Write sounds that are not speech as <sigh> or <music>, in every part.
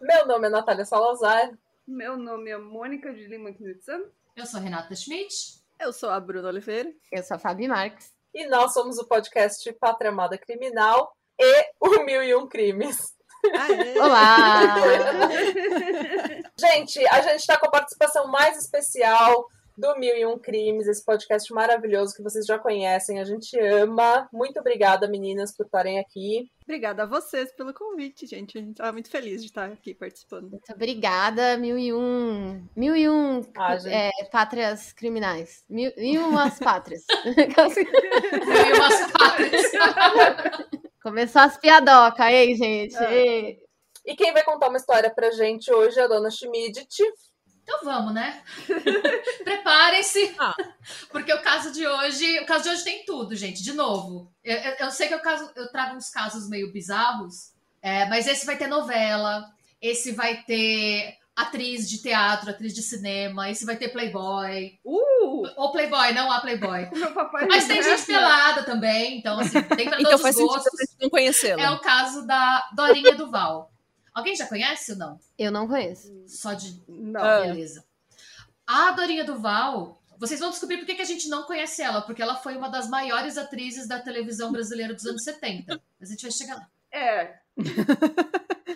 Meu nome é Natália Salazar. Meu nome é Mônica de Lima Knudsen. Eu sou Renata Schmidt. Eu sou a Bruna Oliveira. Eu sou a Fabi Marques. E nós somos o podcast Pátria Amada Criminal e o Mil e Um Crimes. Aê. Olá! <laughs> Gente, a gente está com a participação mais especial do Mil e Um Crimes, esse podcast maravilhoso que vocês já conhecem, a gente ama. Muito obrigada, meninas, por estarem aqui. Obrigada a vocês pelo convite, gente. A gente tá muito feliz de estar aqui participando. Muito obrigada, mil e um. Mil e um Ah, é, pátrias criminais. Mil, <laughs> mil e umas pátrias. Eu e umas pátrias. Começou as piadocas, ei, gente? É. Ei. E quem vai contar uma história pra gente hoje é a dona Schmidt. Então vamos, né? <laughs> Preparem-se, Ah. porque o caso de hoje, o caso de hoje tem tudo, gente. De novo, eu, eu- eu sei que eu, caso, eu trago uns casos meio bizarros, é, mas esse vai ter novela, esse vai ter atriz de teatro, atriz de cinema, esse vai ter Playboy, Uh! ou Playboy, não há Playboy. Mas tem gente pelada também, então assim, tem pra Então todos faz os gostos. vocês não conhecê-la. É o caso da Dorinha Duval. Alguém já conhece ou não? Eu não conheço. Só de Não. Ah. Beleza. A Dorinha Duval, vocês vão descobrir por que a gente não conhece ela, porque ela foi uma das maiores atrizes da televisão brasileira dos anos 70. Mas a gente vai chegar lá. É.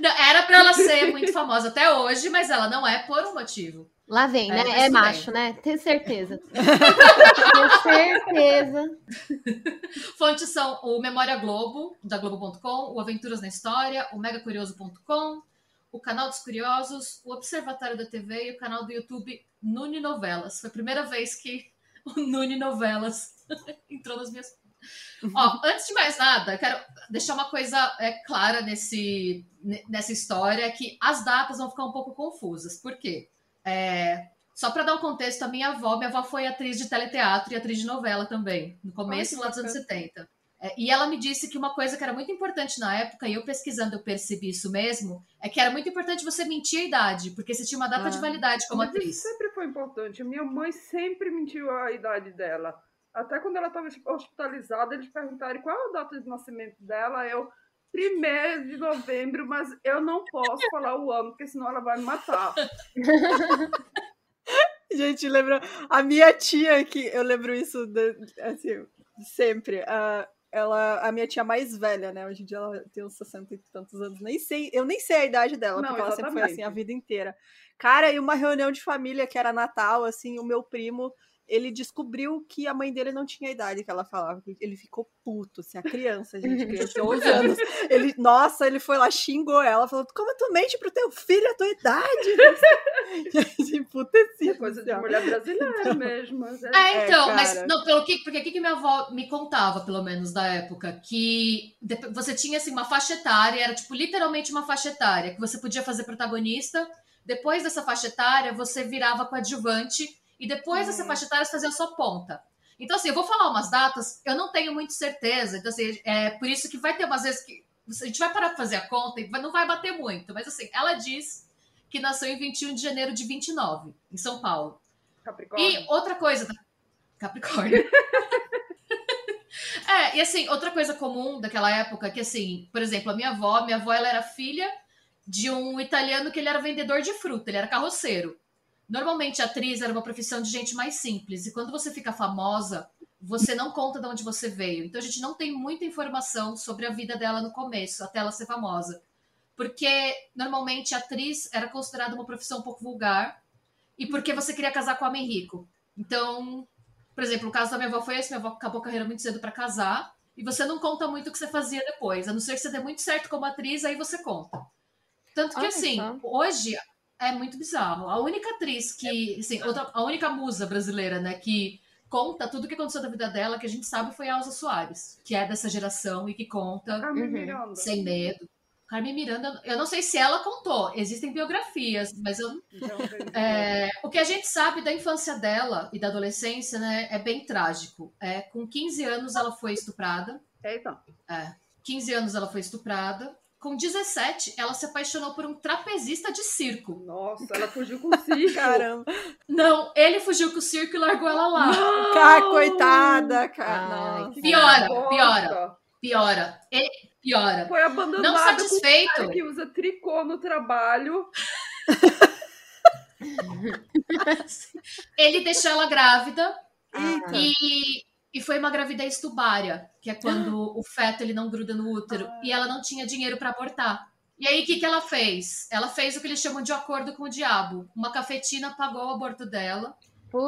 Não, Era pra ela ser muito famosa até hoje, mas ela não é por um motivo. Lá vem, né? É macho, né? Tenho certeza. <laughs> Tenho certeza. <laughs> Fontes são o Memória Globo, da Globo.com, o Aventuras na História, o megacurioso.com, o Canal dos Curiosos, o Observatório da TV e o canal do YouTube Nune Novelas. Foi a primeira vez que <laughs> o Nune Novelas entrou nas minhas. Ó, antes de mais nada, quero deixar uma coisa é, clara nesse, ne- nessa história, que as datas vão ficar um pouco confusas. Por quê? É, só para dar um contexto, a minha avó, minha avó foi atriz de teleteatro e atriz de novela também, no começo dos anos bacana. 70. É, e ela me disse que uma coisa que era muito importante na época, e eu pesquisando eu percebi isso mesmo, é que era muito importante você mentir a idade, porque você tinha uma data Ah. de validade como atriz. Isso sempre foi importante. Minha mãe sempre mentiu a idade dela. Até quando ela estava hospitalizada, eles perguntaram qual é a data de nascimento dela. Eu, primeiro de novembro, mas eu não posso falar o ano, porque senão ela vai me matar. <laughs> Gente, lembra a minha tia que eu lembro isso de- assim, sempre. A, ela, a minha tia mais velha, né? Hoje em dia ela tem uns 60 e tantos anos. Nem sei, eu nem sei a idade dela, Não, porque ela sempre foi assim a vida inteira. Cara, e uma reunião de família que era Natal, assim, o meu primo, ele descobriu que a mãe dele não tinha a idade que ela falava. Ele ficou puto, assim, a criança, gente, <laughs> criança de 11 anos. Ele, nossa, ele foi lá, xingou ela, falou: Como tu mente pro teu filho a tua idade? <laughs> gente, emputecido. É coisa de assim, mulher brasileira mesmo. Mas é... É, então, É, mas não, pelo que, porque o que minha avó me contava, pelo menos da época, que você tinha assim uma faixa etária, era tipo literalmente uma faixa etária, que você podia fazer protagonista, depois dessa faixa etária você virava coadjuvante e depois dessa Hum. faixa etária você fazia a sua ponta. Então assim, eu vou falar umas datas, eu não tenho muito certeza, então assim, é por isso que vai ter umas vezes que a gente vai parar pra fazer a conta e não vai bater muito, mas assim, ela diz que nasceu em 21 de janeiro de 29, em São Paulo. Capricórnio. E outra coisa? Capricórnio. <laughs> é, e assim, outra coisa comum daquela época, que assim, por exemplo, a minha avó, minha avó ela era filha de um italiano que ele era vendedor de fruta, ele era carroceiro. Normalmente a atriz era uma profissão de gente mais simples, e quando você fica famosa, você não conta de onde você veio. Então a gente não tem muita informação sobre a vida dela no começo, até ela ser famosa. Porque normalmente a atriz era considerada uma profissão um pouco vulgar, e porque você queria casar com homem rico. Então, por exemplo, o caso da minha avó foi esse: minha avó acabou a carreira muito cedo para casar, e você não conta muito o que você fazia depois, a não ser que você dê muito certo como atriz, aí você conta. Tanto que, Olha assim, só. hoje é muito bizarro. A única atriz que, assim, outra, a única musa brasileira, né, que conta tudo o que aconteceu da vida dela, que a gente sabe, foi a Elza Soares, que é dessa geração e que conta Carmen Uhum. Miranda. sem medo. Carmen Miranda, eu não sei se ela contou, existem biografias, mas eu, Então, é, o que a gente sabe da infância dela e da adolescência né, é bem trágico. É, com 15 anos ela foi estuprada. Eita. É, 15 anos ela foi estuprada. Com 17, ela se apaixonou por um trapezista de circo. Nossa, ela fugiu com o circo. Caramba. Não, ele fugiu com o circo e largou ela lá. Cara, coitada, cara. Ai. Piora, piora, piora. E, piora. Foi abandonada Não com um satisfeito. cara que usa tricô no trabalho. <laughs> Ele deixou ela grávida Eita. e, e foi uma gravidez tubária, que é quando <gasps> o feto ele não gruda no útero e ela não tinha dinheiro para abortar. E aí o que, que ela fez? Ela fez o que eles chamam de acordo com o diabo. Uma cafetina pagou o aborto dela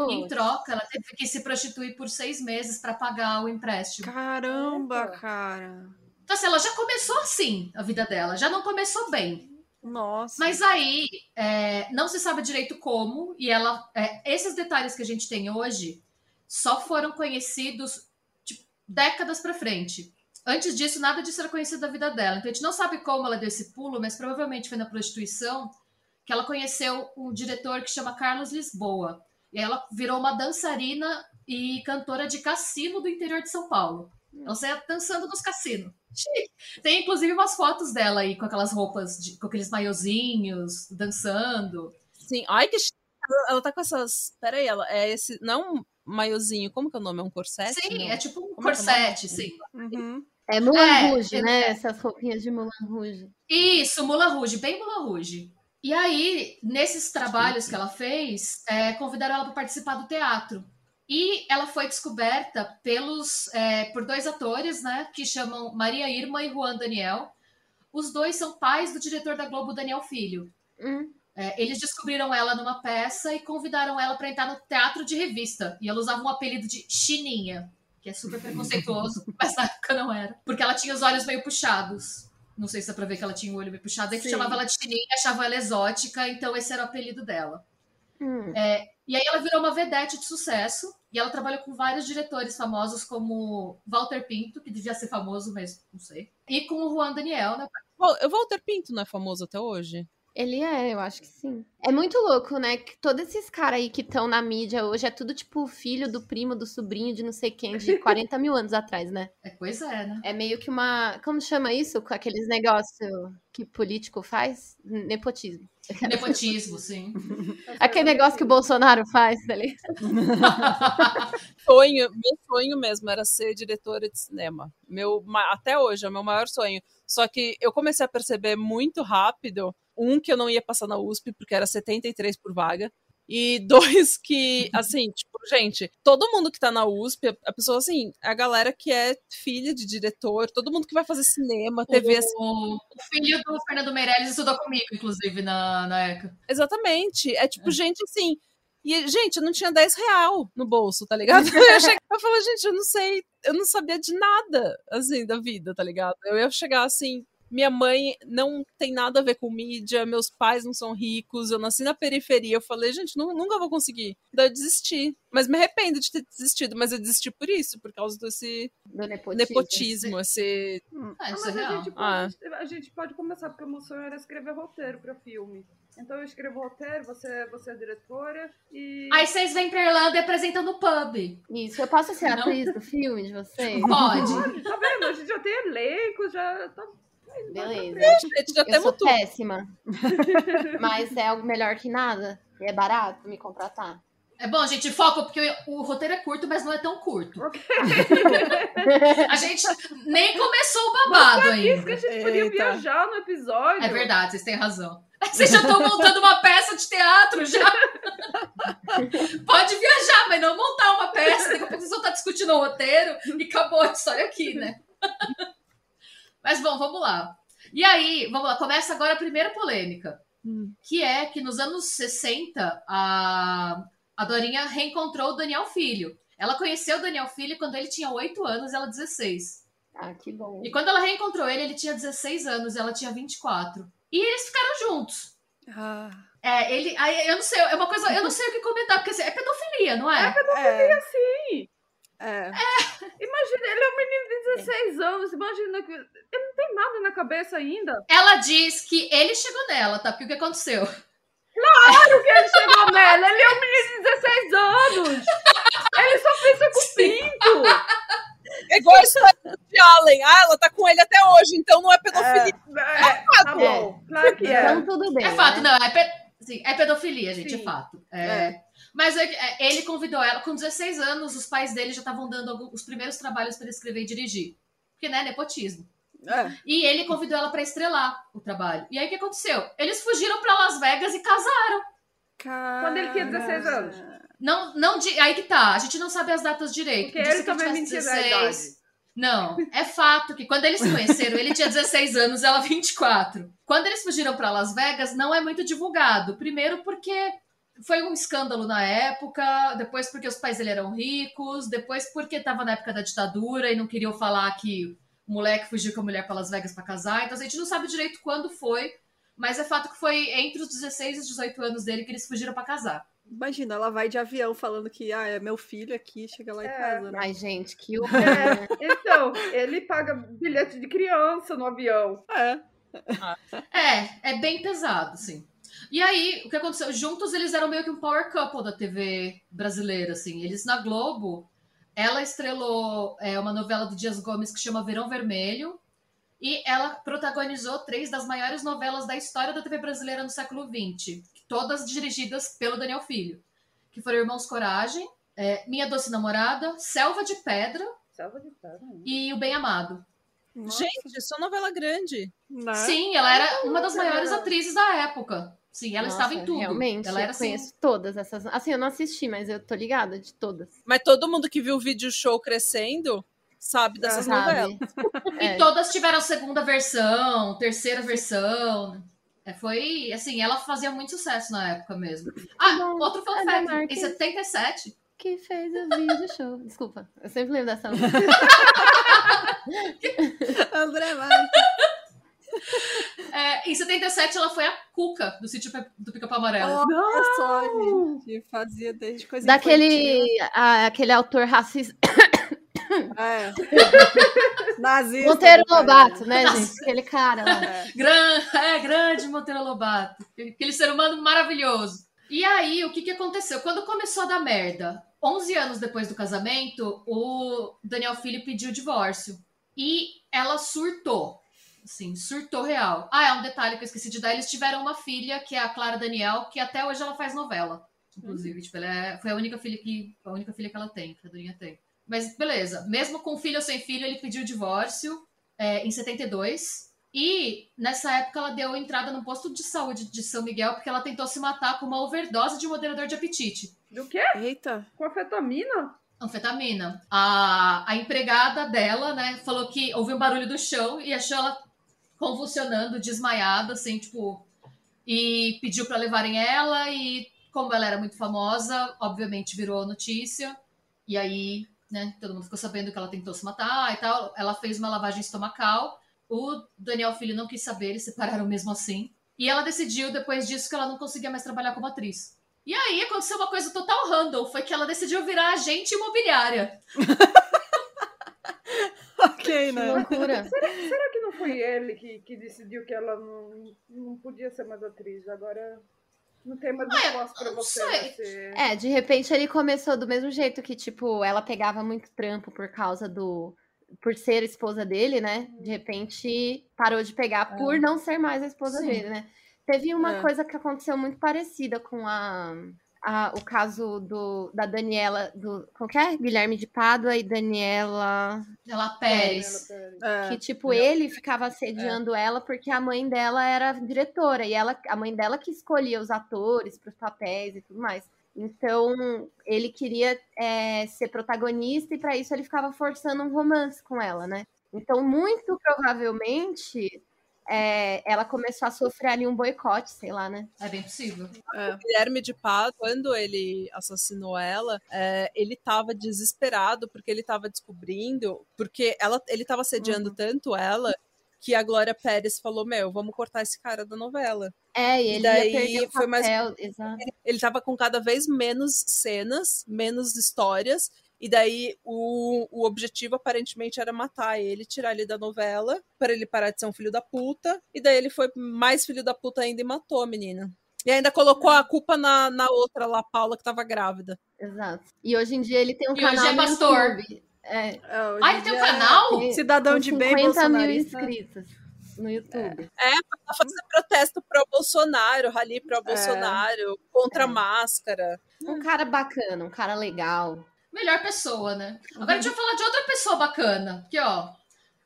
e em troca ela teve que se prostituir por seis meses para pagar o empréstimo. Caramba, cara. Então assim, ela já começou assim a vida dela, já não começou bem. Nossa. Mas aí é, não se sabe direito como, e ela. é, esses detalhes que a gente tem hoje só foram conhecidos tipo, décadas pra frente. Antes disso, nada disso era conhecido da vida dela. Então a gente não sabe como ela deu esse pulo, mas provavelmente foi na prostituição que ela conheceu um diretor que chama Carlos Lisboa. E ela virou uma dançarina e cantora de cassino do interior de São Paulo. Ela saía dançando nos cassinos. Tem inclusive umas fotos dela aí com aquelas roupas, de- com aqueles maiozinhos, dançando. Sim. Ai, que. Ela, tá com essas. Peraí, ela é esse. Não é maiozinho. Como que é o nome? É um corsete? Sim, Não. é tipo um Como é é o nome? corsete, sim. Uhum. É Mulan É, Rouge, é- né? Essas roupinhas de Mulan Rouge. Isso, Mula Rouge, bem Mula Rouge. E aí, nesses trabalhos que ela fez, é, convidaram ela para participar do teatro. E ela foi descoberta pelos, é, por dois atores, né, que chamam Maria Irma e Juan Daniel. Os dois são pais do diretor da Globo, Daniel Filho. Hum. É, eles descobriram ela numa peça e convidaram ela para entrar no teatro de revista. E ela usava um apelido de Chininha, que é super preconceituoso, <laughs> mas na época não era. Porque ela tinha os olhos meio puxados. Não sei se dá pra ver que ela tinha o olho meio puxado. Aí que Sim. chamava ela de Chininha, achava ela exótica, então esse era o apelido dela. Hum. E aí ela virou uma vedete de sucesso. E ela trabalhou com vários diretores famosos, como Walter Pinto, que devia ser famoso, mas não sei. E com o Juan Daniel, né? O Walter Pinto não é famoso até hoje? Ele é, eu acho que sim. É muito louco, né? Que todos esses caras aí que estão na mídia hoje é tudo tipo filho do primo, do sobrinho de não sei quem, de <laughs> 40 mil anos atrás, né? É, pois é, né? É meio que uma. Como chama isso? Com aqueles negócios que político faz? Nepotismo. Nepotismo, sim. <laughs> Aquele negócio que o Bolsonaro faz, tá ligado? <laughs> Sonho, meu sonho mesmo era ser diretora de cinema. Meu, até hoje é o meu maior sonho. Só que eu comecei a perceber muito rápido, um, que eu não ia passar na USP, porque era 73 por vaga. E <laughs> dois, que, assim, tipo, gente, todo mundo que tá na USP, a- pessoa, assim, a galera que é filha de diretor, todo mundo que vai fazer cinema, TV, assim, O, o filho do Fernando Meirelles estudou comigo, inclusive, na, na ECA. Exatamente. É tipo, gente, assim. E, gente, eu não tinha 10 real no bolso, tá ligado? <laughs> Eu, cheguei, eu falei, gente, eu não sei, eu não sabia de nada, assim, da vida, tá ligado? Eu ia chegar assim. Minha mãe não tem nada a ver com mídia, meus pais não são ricos, eu nasci na periferia. Eu falei, gente, nu- nunca vou conseguir. Daí eu desisti. Mas me arrependo de ter desistido, mas eu desisti por isso, por causa desse Do nepotismo. nepotismo, esse. Ah, Ah, isso mas é a gente, Ah. pode, a gente pode começar, porque o meu sonho era escrever roteiro pra filme. Então eu escrevo roteiro, você, você é diretora e. Aí vocês vêm pra Irlanda e apresentam no pub. Isso, eu posso ser Não. atriz do filme de vocês? Pode. Tá vendo? A gente já tem elenco, já tá. Beleza. Gente já Eu sou tudo. péssima. <laughs> Mas é algo melhor que nada. E é barato me contratar. É bom, gente, foca, porque o roteiro é curto, mas não é tão curto. Ok. <laughs> A gente nem começou o babado Isso que ainda. a gente podia Eita. viajar no episódio. É verdade, vocês têm razão. Vocês já estão montando uma peça de teatro já. <laughs> Pode viajar, mas não montar uma peça. Daqui a pouco vocês vão estar discutindo o roteiro e acabou a história aqui, né? Mas bom, vamos lá. E aí, vamos lá, começa agora a primeira polêmica. Hum. Que é que nos anos 60, a, a Dorinha reencontrou o Daniel Filho. Ela conheceu o Daniel Filho quando ele tinha 8 anos e ela 16. Ah, que bom. E quando ela reencontrou ele, ele tinha 16 anos e ela tinha 24. E eles ficaram juntos. Ah, É, ele. Aí eu não sei, é uma coisa, eu não sei o que comentar, porque assim, é pedofilia, não é? é. É. Imagina, ele é um menino de 16 anos, imagina que. Ele não tem nada na cabeça ainda. Ela diz que ele chegou nela, tá? Porque o que aconteceu? Claro que ele chegou nela, ele é um menino de 16 anos! Ele só pensa com pinto! É igual a história de Allen. Ah, ela tá com ele até hoje, então não é pedofilia. É, tá bom, claro que é. Então tudo bem. É fato, né? não, é, pe- sim, é pedofilia, gente, Sim. é fato. É. Mas é é, ele convidou ela, com 16 anos, os pais dele já estavam dando os primeiros trabalhos para ele escrever e dirigir. Porque, né, nepotismo. É. E ele convidou ela para estrelar o trabalho. E aí o que aconteceu? Eles fugiram para Las Vegas e casaram. Quando ele tinha 16 anos. Não, não, aí que tá, a gente não sabe as datas direito. Porque ele também da idade. Não, é fato que quando eles se conheceram, ele tinha 16 anos, ela 24. Quando eles fugiram para Las Vegas, não é muito divulgado. Primeiro porque foi um escândalo na época, depois porque os pais dele eram ricos, depois porque estava na época da ditadura e não queriam falar que o moleque fugiu com a mulher para Las Vegas para casar. Então a gente não sabe direito quando foi, mas é fato que foi entre os 16 e os 18 anos dele que eles fugiram para casar. Imagina, ela vai de avião falando que ah, é meu filho aqui, chega lá É. em casa. Né? Ai, gente, que horror. né? É, então, ele paga bilhete de criança no avião. É. É, é bem pesado, sim. E aí, o que aconteceu? Juntos eles eram meio que um power couple da TV brasileira, assim. Eles na Globo, ela estrelou é, uma novela do Dias Gomes que chama Verão Vermelho, e ela protagonizou três das maiores novelas da história da TV brasileira no século XX, todas dirigidas pelo Daniel Filho, que foram Irmãos Coragem, é, Minha Doce Namorada, Selva de Pedra Selva de pedra. né? e O Bem Amado. Nossa, Gente, isso é novela grande. né? Sim, ela era uma das maiores atrizes da época. Sim, ela Nossa, estava em tudo. Realmente, ela era eu assim. conheço todas essas. Assim, eu não assisti, mas eu tô ligada de todas. Mas todo mundo que viu o vídeo show crescendo sabe dessas novelas. Sabe? E <laughs> É. todas tiveram segunda versão, terceira versão. É, foi, assim, ela fazia muito sucesso na época mesmo. Ah, bom. outro fun fact. Em 77, Que fez o vídeo show. Desculpa, eu sempre lembro dessa música. <laughs> André Marques. É, em 77 ela foi a Cuca do sítio do Pica-Pau Amarelo. Olha só, gente. Fazia desde coisa Daquele a- aquele autor racista. É. <laughs> Nazista. Monteiro caralho. Lobato, né, Nossa. gente? Aquele cara lá. É. Gran, é, grande Monteiro Lobato. Aquele ser humano maravilhoso. E aí, o que, que aconteceu? Quando começou a dar merda, 11 anos depois do casamento, o Daniel Filho pediu o divórcio. E ela surtou. Assim, surtou real. Ah, é um detalhe que eu esqueci de dar. Eles tiveram uma filha, que é a Clara Daniel, que até hoje ela faz novela. Inclusive, tipo, ela é- foi a única filha que a única filha que ela tem, que a Dorinha tem. Mas beleza, mesmo com filho ou sem filho, ele pediu o divórcio é, em 72. E nessa época ela deu entrada no posto de saúde de São Miguel porque ela tentou se matar com uma overdose de moderador de apetite. Do quê? Eita. Com afetamina? Anfetamina. A, a empregada dela, né, falou que ouviu um barulho do chão e achou ela convulsionando, desmaiada, assim, tipo. E pediu para levarem ela e, como ela era muito famosa, obviamente virou notícia. E aí, né, todo mundo ficou sabendo que ela tentou se matar e tal. Ela fez uma lavagem estomacal. O Daniel Filho não quis saber, eles separaram mesmo assim. E ela decidiu, depois disso, que ela não conseguia mais trabalhar como atriz. E aí aconteceu uma coisa total random, foi que ela decidiu virar agente imobiliária. <laughs> Ok, Que né? loucura. Será que não foi ele que, que decidiu que ela não, não podia ser mais atriz? Agora não tem mais Ah, espaço pra você. ser- É, de repente ele começou do mesmo jeito que, tipo, ela pegava muito trampo por causa do. Por ser esposa dele, né? De repente parou de pegar por não ser mais a esposa Sim. dele, né? Teve uma É. coisa que aconteceu muito parecida com a, a- o caso do, da Daniela, do. Qual que é? Guilherme de Pádua e Daniela. Ela Pérez. É. Que, tipo, ele ficava assediando ela porque a mãe dela era diretora e ela, a mãe dela que escolhia os atores para os papéis e tudo mais. Então, ele queria é, ser protagonista e para isso ele ficava forçando um romance com ela, né? Então, muito provavelmente, é, ela começou a sofrer ali um boicote, sei lá, né? É bem possível. É. Guilherme de Pado, quando ele assassinou ela, é, ele estava desesperado porque ele estava descobrindo, porque ela, ele estava assediando tanto ela que a Glória Pérez falou: Meu, vamos cortar esse cara da novela. É, e ele daí ia perder o foi mais- papel, exato. Ele estava com cada vez menos cenas, menos histórias, E daí o, o objetivo aparentemente era matar ele, tirar ele da novela, para ele parar de ser um filho da puta. E daí ele foi mais filho da puta ainda e matou a menina. E ainda colocou a culpa na, na outra lá, Paula, que tava grávida. Exato. E hoje em dia ele tem um E canal hoje é pastor. É, É, hoje Ah, ele tem um dia, canal? tem- Cidadão com de bem 50 mil inscritos no YouTube. Pra fazer protesto pró-Bolsonaro, rally pró-Bolsonaro, contra a É. máscara. Um cara bacana, um cara legal. Melhor pessoa, né? Agora deixa eu falar de outra pessoa bacana. Que, ó,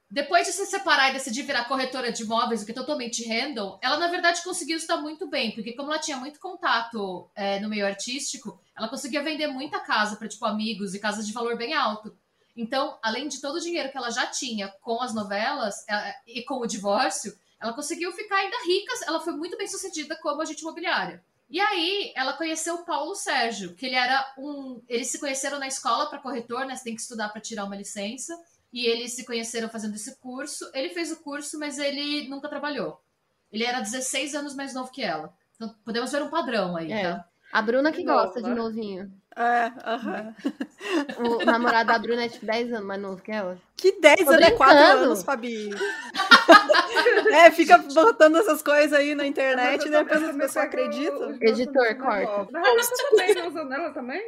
depois de se separar e decidir virar corretora de imóveis, o que é totalmente handle, ela, na verdade, conseguiu estar muito bem. Porque como ela tinha muito contato é, no meio artístico, ela conseguia vender muita casa para, tipo, amigos e casas de valor bem alto. Então, além de todo o dinheiro que ela já tinha com as novelas é, e com o divórcio, ela conseguiu ficar ainda rica. Ela foi muito bem sucedida como agente imobiliária. E aí, ela conheceu o Paulo Sérgio, que ele era um. Eles se conheceram na escola para corretor, né? Você tem que estudar para tirar uma licença. E eles se conheceram fazendo esse curso. Ele fez o curso, mas ele nunca trabalhou. Ele era 16 anos mais novo que ela. Então, podemos ver um padrão aí, É. tá? A Bruna que gosta de novinho. É, aham. O namorado da Bruna é tipo 10 anos mais novo que ela. Que 10 Tô anos é 4 brincando. anos, Fabi. <laughs> é, fica botando essas coisas aí na internet Mas eu depois as pessoas acreditam. Editor, corta. Renata também, né? O Zanella também?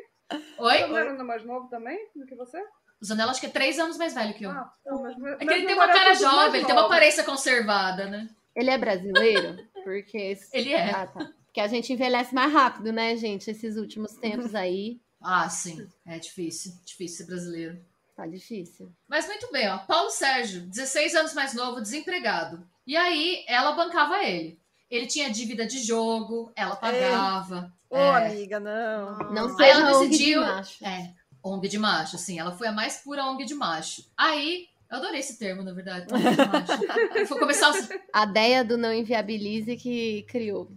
Oi? O Zanella é mais novo também do que você? O Zanella acho que é 3 anos mais velho que eu. Ah, não, mas, é que ele tem uma cara jovem, ele tem uma aparência conservada, né? Ele é brasileiro? Porque. Ele é. Ah, tá. Porque a gente envelhece mais rápido, né, gente? Esses últimos tempos aí. Ah, sim. É difícil. Difícil ser brasileiro. Tá difícil. Mas muito bem, ó. Paulo Sérgio, 16 anos mais novo, desempregado. E aí, ela bancava ele. Ele tinha dívida de jogo, ela pagava. Ô, é, amiga, não. Não Aí seja ela ONG de decidiu- macho. é, ONG de macho, assim. Ela foi a mais pura ONG de macho. Aí, eu adorei esse termo, na verdade. ONG de macho. <laughs> Vou começar a usar. A ideia do não inviabilize que criou.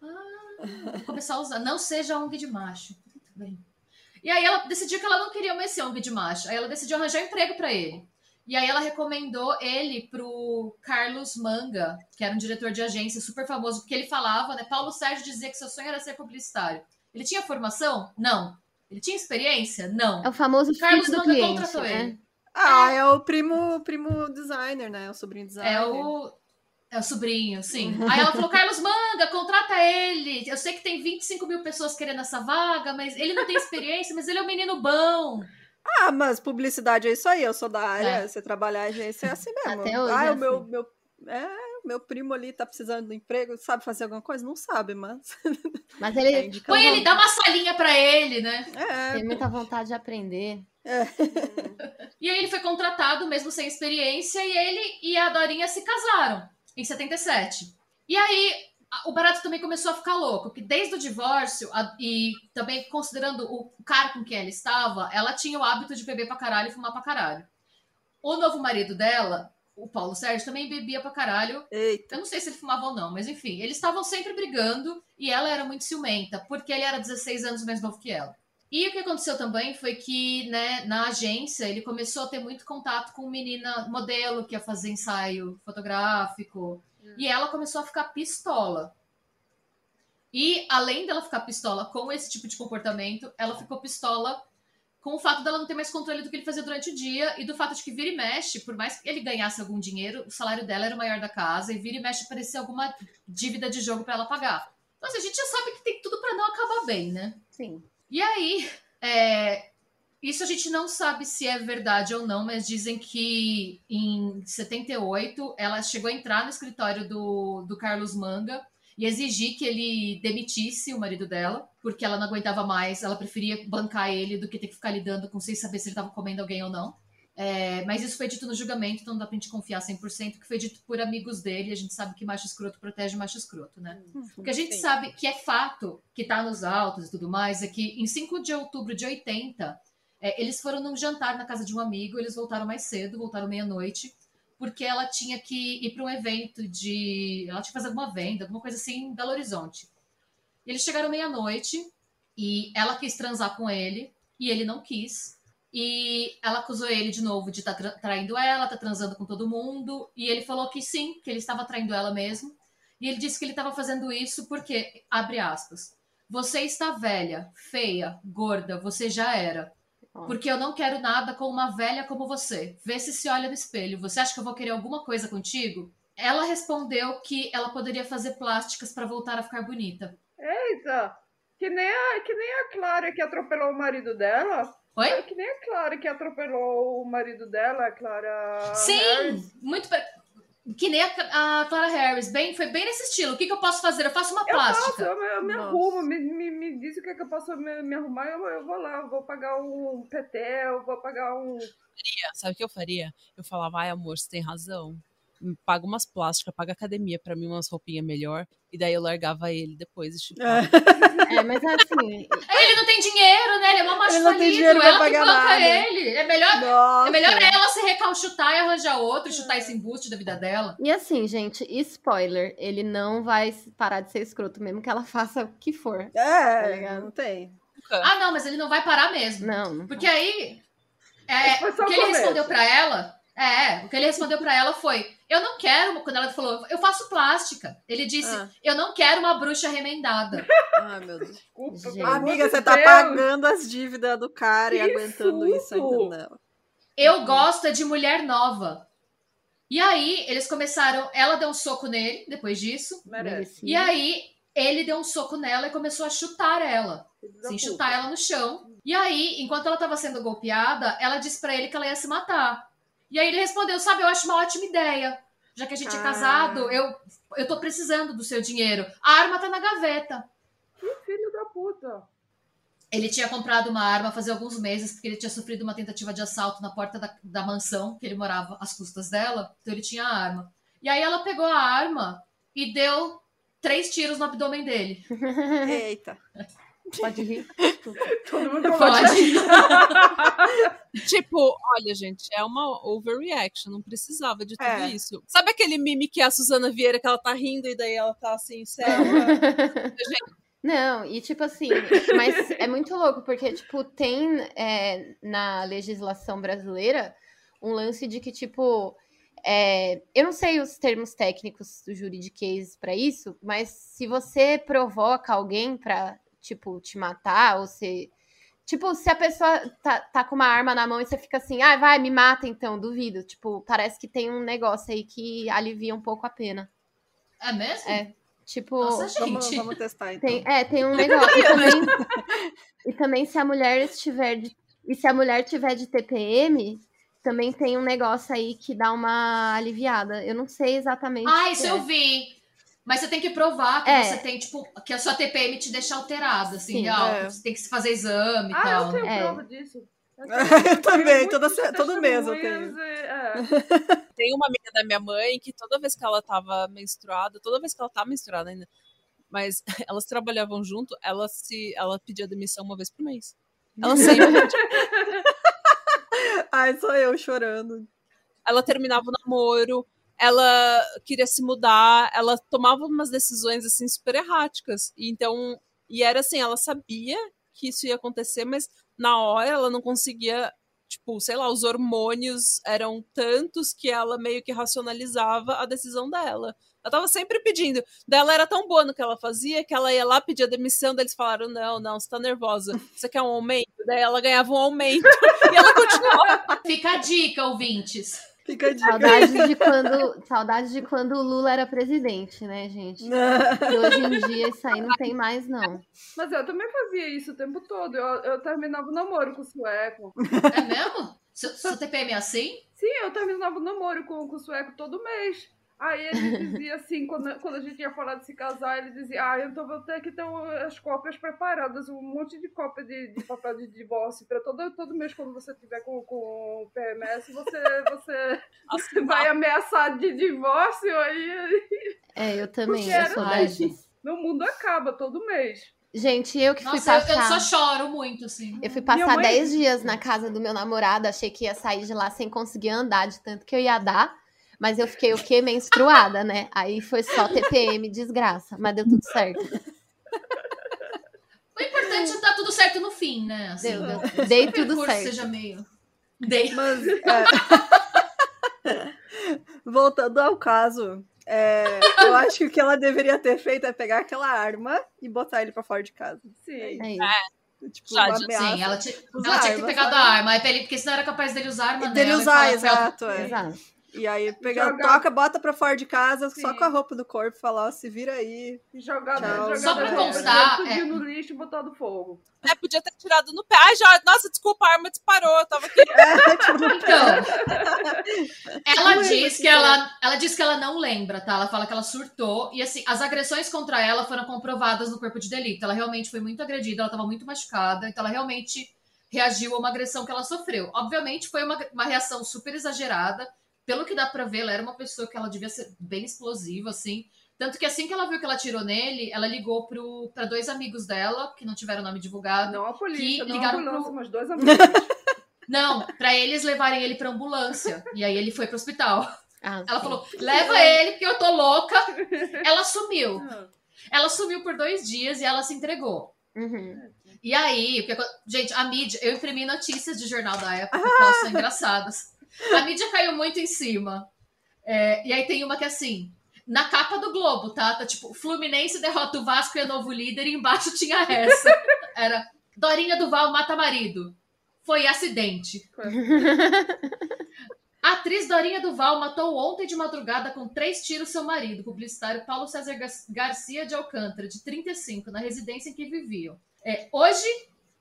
Vou começar a usar. Não seja ONG de macho. Muito bem. E aí ela decidiu que ela não queria mais ser ONG de macho. Aí ela decidiu arranjar emprego pra ele. E aí ela recomendou ele pro Carlos Manga, que era um diretor de agência super famoso, porque ele falava, né? Paulo Sérgio dizia que seu sonho era ser publicitário. Ele tinha formação? Não. Ele tinha experiência? Não. É o famoso Carlos filho do Manga cliente, contratou né? ele. Ah, é o primo, primo designer, né? O sobrinho designer. É o. É o sobrinho, sim. Aí ela falou: Carlos Manga, contrata ele. Eu sei que tem 25 mil pessoas querendo essa vaga, mas ele não tem experiência, mas ele é um menino bom. Ah, mas publicidade é isso aí, eu sou da área, É. você trabalhar em agência é assim mesmo. Até hoje ah, é o meu, assim. meu, é, meu primo ali tá precisando de emprego, sabe fazer alguma coisa? Não sabe, mas <laughs> Mas é ele indicação. Põe ele, dá uma salinha pra ele, né? É, tem muita vontade de aprender. <laughs> E aí ele foi contratado, mesmo sem experiência, e ele e a Dorinha se casaram em 77. E aí o Barato também começou a ficar louco, porque desde o divórcio, a- e também considerando o cara com quem ela estava, ela tinha o hábito de beber pra caralho e fumar pra caralho. O novo marido dela, o Paulo Sérgio, também bebia pra caralho eita. Eu não sei se ele fumava ou não, mas enfim, eles estavam sempre brigando e ela era muito ciumenta, porque ele era 16 anos mais novo que ela. E o que aconteceu também foi que, né, na agência, ele começou a ter muito contato com menina modelo que ia fazer ensaio fotográfico. E ela começou a ficar pistola. E além dela ficar pistola com esse tipo de comportamento, ela ficou pistola com o fato dela não ter mais controle do que ele fazia durante o dia e do fato de que vira e mexe, por mais que ele ganhasse algum dinheiro, o salário dela era o maior da casa e vira e mexe parecia alguma dívida de jogo pra ela pagar. Então, assim, a gente já sabe que tem tudo pra não acabar bem, né? Sim. E aí, é, isso a gente não sabe se é verdade ou não, mas dizem que em 78 ela chegou a entrar no escritório do, do Carlos Manga e exigir que ele demitisse o marido dela, porque ela não aguentava mais, ela preferia bancar ele do que ter que ficar lidando com sem saber se ele estava comendo alguém ou não. É, mas isso foi dito no julgamento, então não dá pra gente confiar 100%, que foi dito por amigos dele, e a gente sabe que macho escroto protege macho escroto, né? O que a gente Sim. sabe que é fato, que tá nos autos e tudo mais, é que em 5 de outubro de 80, é, eles foram num jantar na casa de um amigo, eles voltaram mais cedo, voltaram meia-noite, porque ela tinha que ir para um evento de. Ela tinha que fazer alguma venda, alguma coisa assim em Belo Horizonte. Eles chegaram meia-noite e ela quis transar com ele e ele não quis. E ela acusou ele de novo de estar traindo ela, tá transando com todo mundo. E ele falou que sim, que ele estava traindo ela mesmo. E ele disse que ele estava fazendo isso porque, abre aspas, você está velha, feia, gorda, você já era. porque eu não quero nada com uma velha como você. Vê se se olha no espelho. Você acha que eu vou querer alguma coisa contigo? Ela respondeu que ela poderia fazer plásticas para voltar a ficar bonita. Eita! Que nem, a, que nem a Clara que atropelou o marido dela. Oi? É que nem a Clara que atropelou o marido dela, a Clara. Sim, Harris. muito. Que nem a, a Clara Harris. Bem, foi bem nesse estilo. O que, que eu posso fazer? Eu faço uma Eu faço, plástica. eu, eu me Nossa. arrumo, me, me, me diz o que, é que eu posso me, me arrumar, eu, eu vou lá, eu vou pagar um PT, eu vou pagar um. Sabe o que eu faria? Eu falava, ai amor, você tem razão. Paga umas plásticas, paga academia pra mim, umas roupinhas melhor. E daí eu largava ele depois e chupava. É, mas assim, Ele não tem dinheiro, né? Ele é uma macho Ele não tem dinheiro pra Ela que pagar banca nada. ele. É melhor, Nossa. é melhor ela se recalchutar e arranjar outro, e chutar esse embuste da vida dela. E assim, gente, spoiler, ele não vai parar de ser escroto, mesmo que ela faça o que for. Tá É, ligado? não tem. Ah, não, mas ele não vai parar mesmo. Não, não. Porque aí. é, Esse foi só o o que ele respondeu pra ela. É, o que ele respondeu pra ela foi: Eu não quero. Quando ela falou, eu faço plástica. Ele disse: Ah. Eu não quero uma bruxa remendada. <laughs> Ai, meu Deus. Desculpa, Gente. Amiga, você tá Deus. pagando as dívidas do cara e Que aguentando isso ainda não. Eu gosto é de mulher nova. E aí, eles começaram. Ela deu um soco nele depois disso. Merece. E aí, ele deu um soco nela e começou a chutar ela. da Assim, chutar ela no chão. E aí, enquanto ela tava sendo golpeada, ela disse pra ele que ela ia se matar. E aí ele respondeu: Sabe, eu acho uma ótima ideia. Já que a gente é Ah. casado, eu, eu tô precisando do seu dinheiro. A arma tá na gaveta. Que filho da puta. Ele tinha comprado uma arma fazia alguns meses, porque ele tinha sofrido uma tentativa de assalto na porta da, da mansão que ele morava às custas dela. Então ele tinha a arma. E aí ela pegou a arma e deu três tiros no abdômen dele. <laughs> Eita. Pode rir. Todo mundo Pode. <laughs> Tipo, olha, gente, é uma overreaction, não precisava de tudo É. isso. Sabe aquele meme que é a Suzana Vieira, que ela tá rindo e daí ela tá assim, sério? <laughs> Não, e tipo assim, mas é muito louco, porque, tipo, tem é, na legislação brasileira um lance de que, tipo, é, eu não sei os termos técnicos do juridiquês pra isso, mas se você provoca alguém pra, tipo, te matar, ou se. Tipo, se a pessoa tá, tá com uma arma na mão e você fica assim, ah, vai, me mata então, duvido. Tipo, parece que tem um negócio aí que alivia um pouco a pena. É mesmo? É. Tipo. Nossa, Vamos, gente. vamos testar então. Tem, é, tem um <laughs> negócio. E também, e também se a mulher estiver de, e se a mulher tiver de TPM, também tem um negócio aí que dá uma aliviada. Eu não sei exatamente. Ah, isso que eu é. vi. Mas você tem que provar que É. você tem, tipo, que a sua TPM te deixa alterada, assim, Sim, real. é. Você tem que se fazer exame e Ah, tal. eu tenho É. prova disso. Eu <laughs> também, toda todo mês eu tenho. é, <laughs> Tem uma amiga da minha mãe que toda vez que ela tava menstruada, toda vez que ela tá menstruada ainda, mas <laughs> elas trabalhavam junto, ela se ela pedia demissão uma vez por mês. Ela sempre Ai, sou eu chorando. ela terminava o namoro, ela queria se mudar, ela tomava umas decisões assim super erráticas. E então, e era assim, ela sabia que isso ia acontecer, mas na hora ela não conseguia, tipo, sei lá, os hormônios eram tantos que ela meio que racionalizava a decisão dela. Ela tava sempre pedindo. Daí ela era tão boa no que ela fazia que ela ia lá pedir a demissão, daí eles falaram: não, não, você tá nervosa. Você quer um aumento? Daí ela ganhava um aumento. <laughs> e ela continuava. Fica a dica, ouvintes. Fica a dica. Saudade de quando, saudade de quando o Lula era presidente, né, gente? E hoje em dia isso aí não tem mais, não. Mas eu também fazia isso o tempo todo. Eu, eu terminava o namoro com o sueco. É mesmo? Seu, seu TPM é assim? Sim, eu terminava o namoro com, com o sueco todo mês. Aí ele dizia assim, quando, quando a gente ia falar de se casar, ele dizia, ah, então vou ter que ter as cópias preparadas, um monte de cópia de, de papel de divórcio, para todo, todo mês quando você tiver com, com o PMS, você, você Assim, vai ameaçar de divórcio, aí É, eu também, Porque eu era sou dessas. meu mundo acaba todo mês. Gente, eu que fui Nossa, eu, eu passar. só choro muito, assim. Eu fui passar mãe- 10 dias na casa do meu namorado, achei que ia sair de lá sem conseguir andar, de tanto que eu ia dar. Mas eu fiquei o quê? Menstruada, né? Aí foi só TPM, desgraça. Mas deu tudo certo. O importante é dar tudo certo no fim, né? Assim, Deu, né? deu. Dei O tudo certo. seja meio. Dei. Mas, <laughs> é, voltando ao caso, é, eu acho que o que ela deveria ter feito é pegar aquela arma e botar ele pra fora de casa. Sim. É isso. Tipo, Já. Sim, ela, Usar ela tinha que pegar sabe? a arma, ele- porque senão era capaz dele usar a arma Dele e usar, falar, exato, é. Exato. E aí pega, Jogar- toca, bota pra fora de casa, só Sim. com a roupa do corpo, falar, ó, se vira aí. E jogar, jogar Só pra constar, tudo é- no lixo e botar no fogo. É, podia ter tirado no pé. Ai, já, nossa, desculpa, a arma disparou. Eu tava aqui. <laughs> Então, <laughs> ela Não lembro diz que que ela, ela diz que ela não lembra, tá? Ela fala que ela surtou e assim, as agressões contra ela foram comprovadas no corpo de delito. Ela realmente foi muito agredida, ela estava muito machucada, então ela realmente reagiu a uma agressão que ela sofreu. Obviamente foi uma, uma reação super exagerada. Pelo que dá pra ver, ela era uma pessoa que ela devia ser bem explosiva, assim. Tanto que assim que ela viu que ela atirou nele, ela ligou pro, pra dois amigos dela, que não tiveram nome divulgado. Não a polícia, Que não a ligaram ambulância, pro- mas dois amigos. <laughs> Não, pra eles levarem ele pra ambulância. E aí ele foi pro hospital. Ah, Ela sim. falou: leva ele, porque eu tô louca. <laughs> Ela sumiu. Ah, Ela sumiu por dois dias e ela se entregou. Uhum. E aí, o que acon- gente, a mídia, eu imprimi notícias de jornal da época, que elas são engraçadas. A mídia caiu muito em cima. É, e aí tem uma que é assim, na capa do Globo, tá? Tá tipo, Fluminense derrota o Vasco e é novo líder, e embaixo tinha essa. <laughs> Era Dorinha Duval mata marido. Foi acidente. A <laughs> atriz Dorinha Duval matou ontem de madrugada com três tiros seu marido, publicitário Paulo César Gar- Garcia de Alcântara, de 35, na residência em que viviam. É, hoje,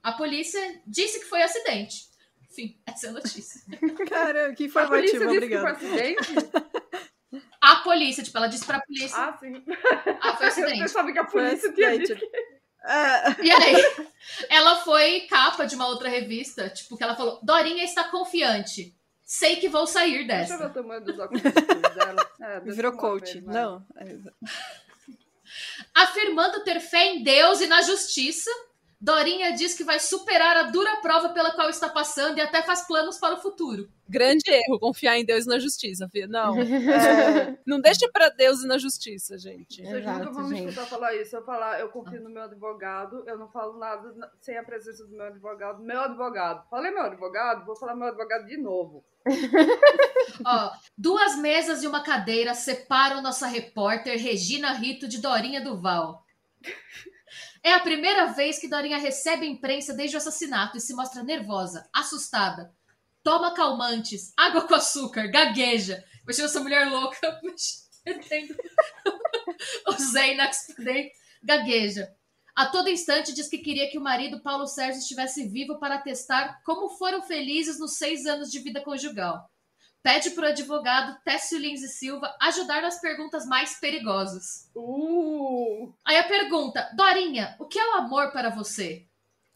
a polícia disse que foi acidente. Enfim, essa é a notícia. <laughs> Cara, que A polícia informativo, disse que foi obrigado. acidente? <laughs> A polícia, tipo, ela disse pra polícia, Ah, sim. ah, foi <laughs> Eu acidente. pensava que a polícia tinha dito que... É, E aí, ela foi capa de uma outra revista, tipo, que ela falou, Dorinha está confiante. Sei que vou sair Deixa eu ver dessa. o tamanho dos óculos dela. É, virou eu coach. ver. Não. é- Afirmando ter fé em Deus e na justiça, Dorinha diz que vai superar a dura prova pela qual está passando e até faz planos para o futuro. Grande erro confiar em Deus e na justiça, filho. Não. <laughs> é, Não deixa pra Deus e na justiça, gente. Vocês Exato, nunca vão me gente. escutar falar isso. Eu falar, eu confio no meu advogado, eu não falo nada na- sem a presença do meu advogado. Meu advogado. Falei meu advogado, vou falar meu advogado de novo. <laughs> Ó, duas mesas e uma cadeira separam nossa repórter Regina Rito de Dorinha Duval. <laughs> É a primeira vez que Dorinha recebe a imprensa desde o assassinato e se mostra nervosa, assustada. Toma calmantes, água com açúcar, gagueja. Imagina essa mulher louca <laughs> o Xanax por dentro, gagueja. A todo instante diz que queria que o marido Paulo Sérgio estivesse vivo para testar como foram felizes nos seis anos de vida conjugal. Pede para o advogado Técio Lins e Silva ajudar nas perguntas mais perigosas. Uh! Aí a pergunta, Dorinha, o que é o amor para você?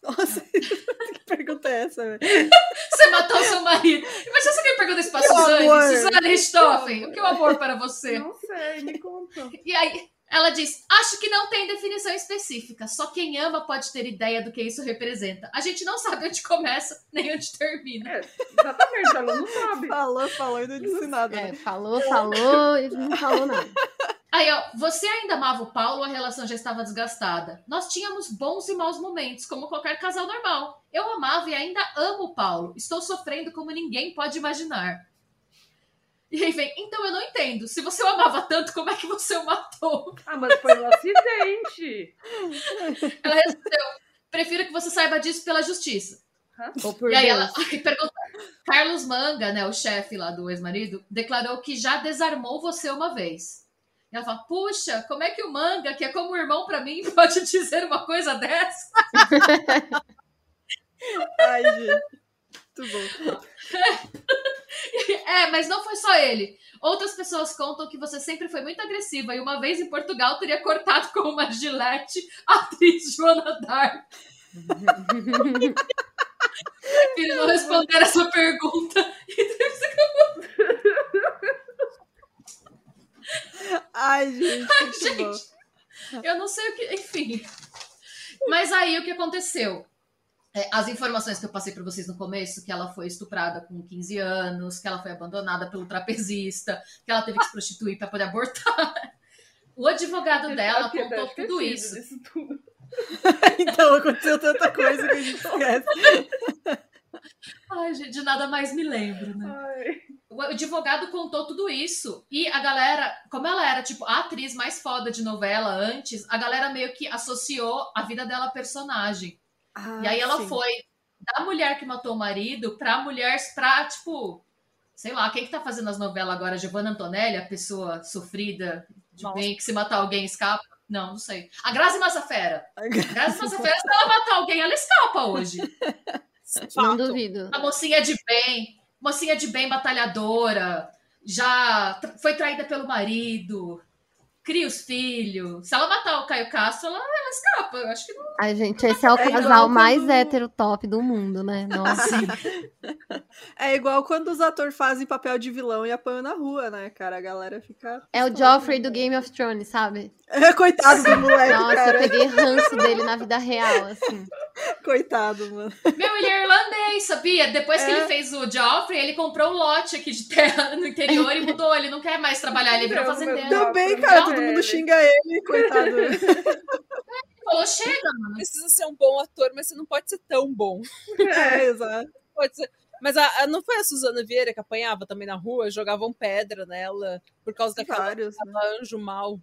Nossa, <laughs> que pergunta é essa, velho? <laughs> Você matou seu marido. Imagina se alguém pergunta isso para Suzane. Suzane Richthofen, o que é o amor para você? Não sei, me conta. E aí ela diz: Acho que não tem definição específica. Só quem ama pode ter ideia do que isso representa. A gente não sabe onde começa <laughs> nem onde termina. É, exatamente, ela não sabe. Falou, falou e não disse nada. né? É, falou, falou e não falou nada. Aí, ó, você ainda amava o Paulo, a relação já estava desgastada. Nós tínhamos bons e maus momentos, como qualquer casal normal. Eu amava e ainda amo o Paulo. Estou sofrendo como ninguém pode imaginar. E aí vem, então eu não entendo. Se você o amava tanto, como é que você o matou? Ah, mas foi um acidente. <laughs> Ela respondeu: prefiro que você saiba disso pela justiça. Ou por e aí Deus. ela <laughs> aí pergunta: Carlos Manga, né, o chefe lá do ex-marido, declarou que já desarmou você uma vez. E ela fala: Puxa, como é que o Manga, que é como um irmão pra mim, <laughs> pode dizer uma coisa dessa? Ai, gente. Muito bom. <laughs> É, mas não foi só ele. Outras pessoas contam que você sempre foi muito agressiva e uma vez em Portugal teria cortado com uma gilete a atriz Joana Dark. <laughs> Prefiro não responder essa pergunta. <laughs> Ai, gente. Bom. Gente, eu não sei o que. Enfim. Mas aí o que aconteceu? É, as informações que eu passei para vocês no começo, que ela foi estuprada com 15 anos, que ela foi abandonada pelo trapezista, que ela teve que se prostituir para poder abortar. O advogado dela contou tudo isso. tudo. <laughs> Então aconteceu tanta coisa que a gente esquece. Ai, gente, de nada mais me lembro, né? Ai. O advogado contou tudo isso. E a galera, como ela era, tipo, a atriz mais foda de novela antes, a galera meio que associou a vida dela à personagem. E aí ela sim. foi da mulher que matou o marido pra mulher, pra, tipo, sei lá, quem que tá fazendo as novelas agora? Giovanna Antonelli, a pessoa sofrida de Nossa. bem, que se matar alguém escapa? Não, não sei. A Grazi Massafera. A Grazi Massafera, se ela matar alguém, ela escapa hoje. <laughs> Não duvido. A mocinha de bem, mocinha de bem batalhadora, já foi traída pelo marido, cria os filhos. Se ela matar o Caio Castro, ela, ela escapa. Eu acho que não. Ai, gente, esse é o É casal mais quando- hétero top do mundo, né? <laughs> Nossa. É igual quando os atores fazem papel de vilão e apanham na rua, né, cara? A galera fica. É o Joffrey do Game of Thrones, sabe? É, <laughs> coitado do moleque, Nossa, eu cara. peguei ranço dele na vida real, assim. <laughs> Coitado, mano. Meu, ele é irlandês, sabia? Depois que É. ele fez o Joffrey, ele comprou um lote aqui de terra no interior e mudou. Ele não quer mais trabalhar, ele virou Meu, fazendeiro. Também, cara, não, todo ele. mundo xinga ele, coitado. Ele <laughs> <laughs> falou, chega, mano. Precisa ser um bom ator, mas você não pode ser tão bom. É, exato. Pode ser. Mas a, a- não foi a Suzana Vieira que apanhava também na rua? Jogavam pedra nela por causa daquela Vários. né? daquela anjo mal.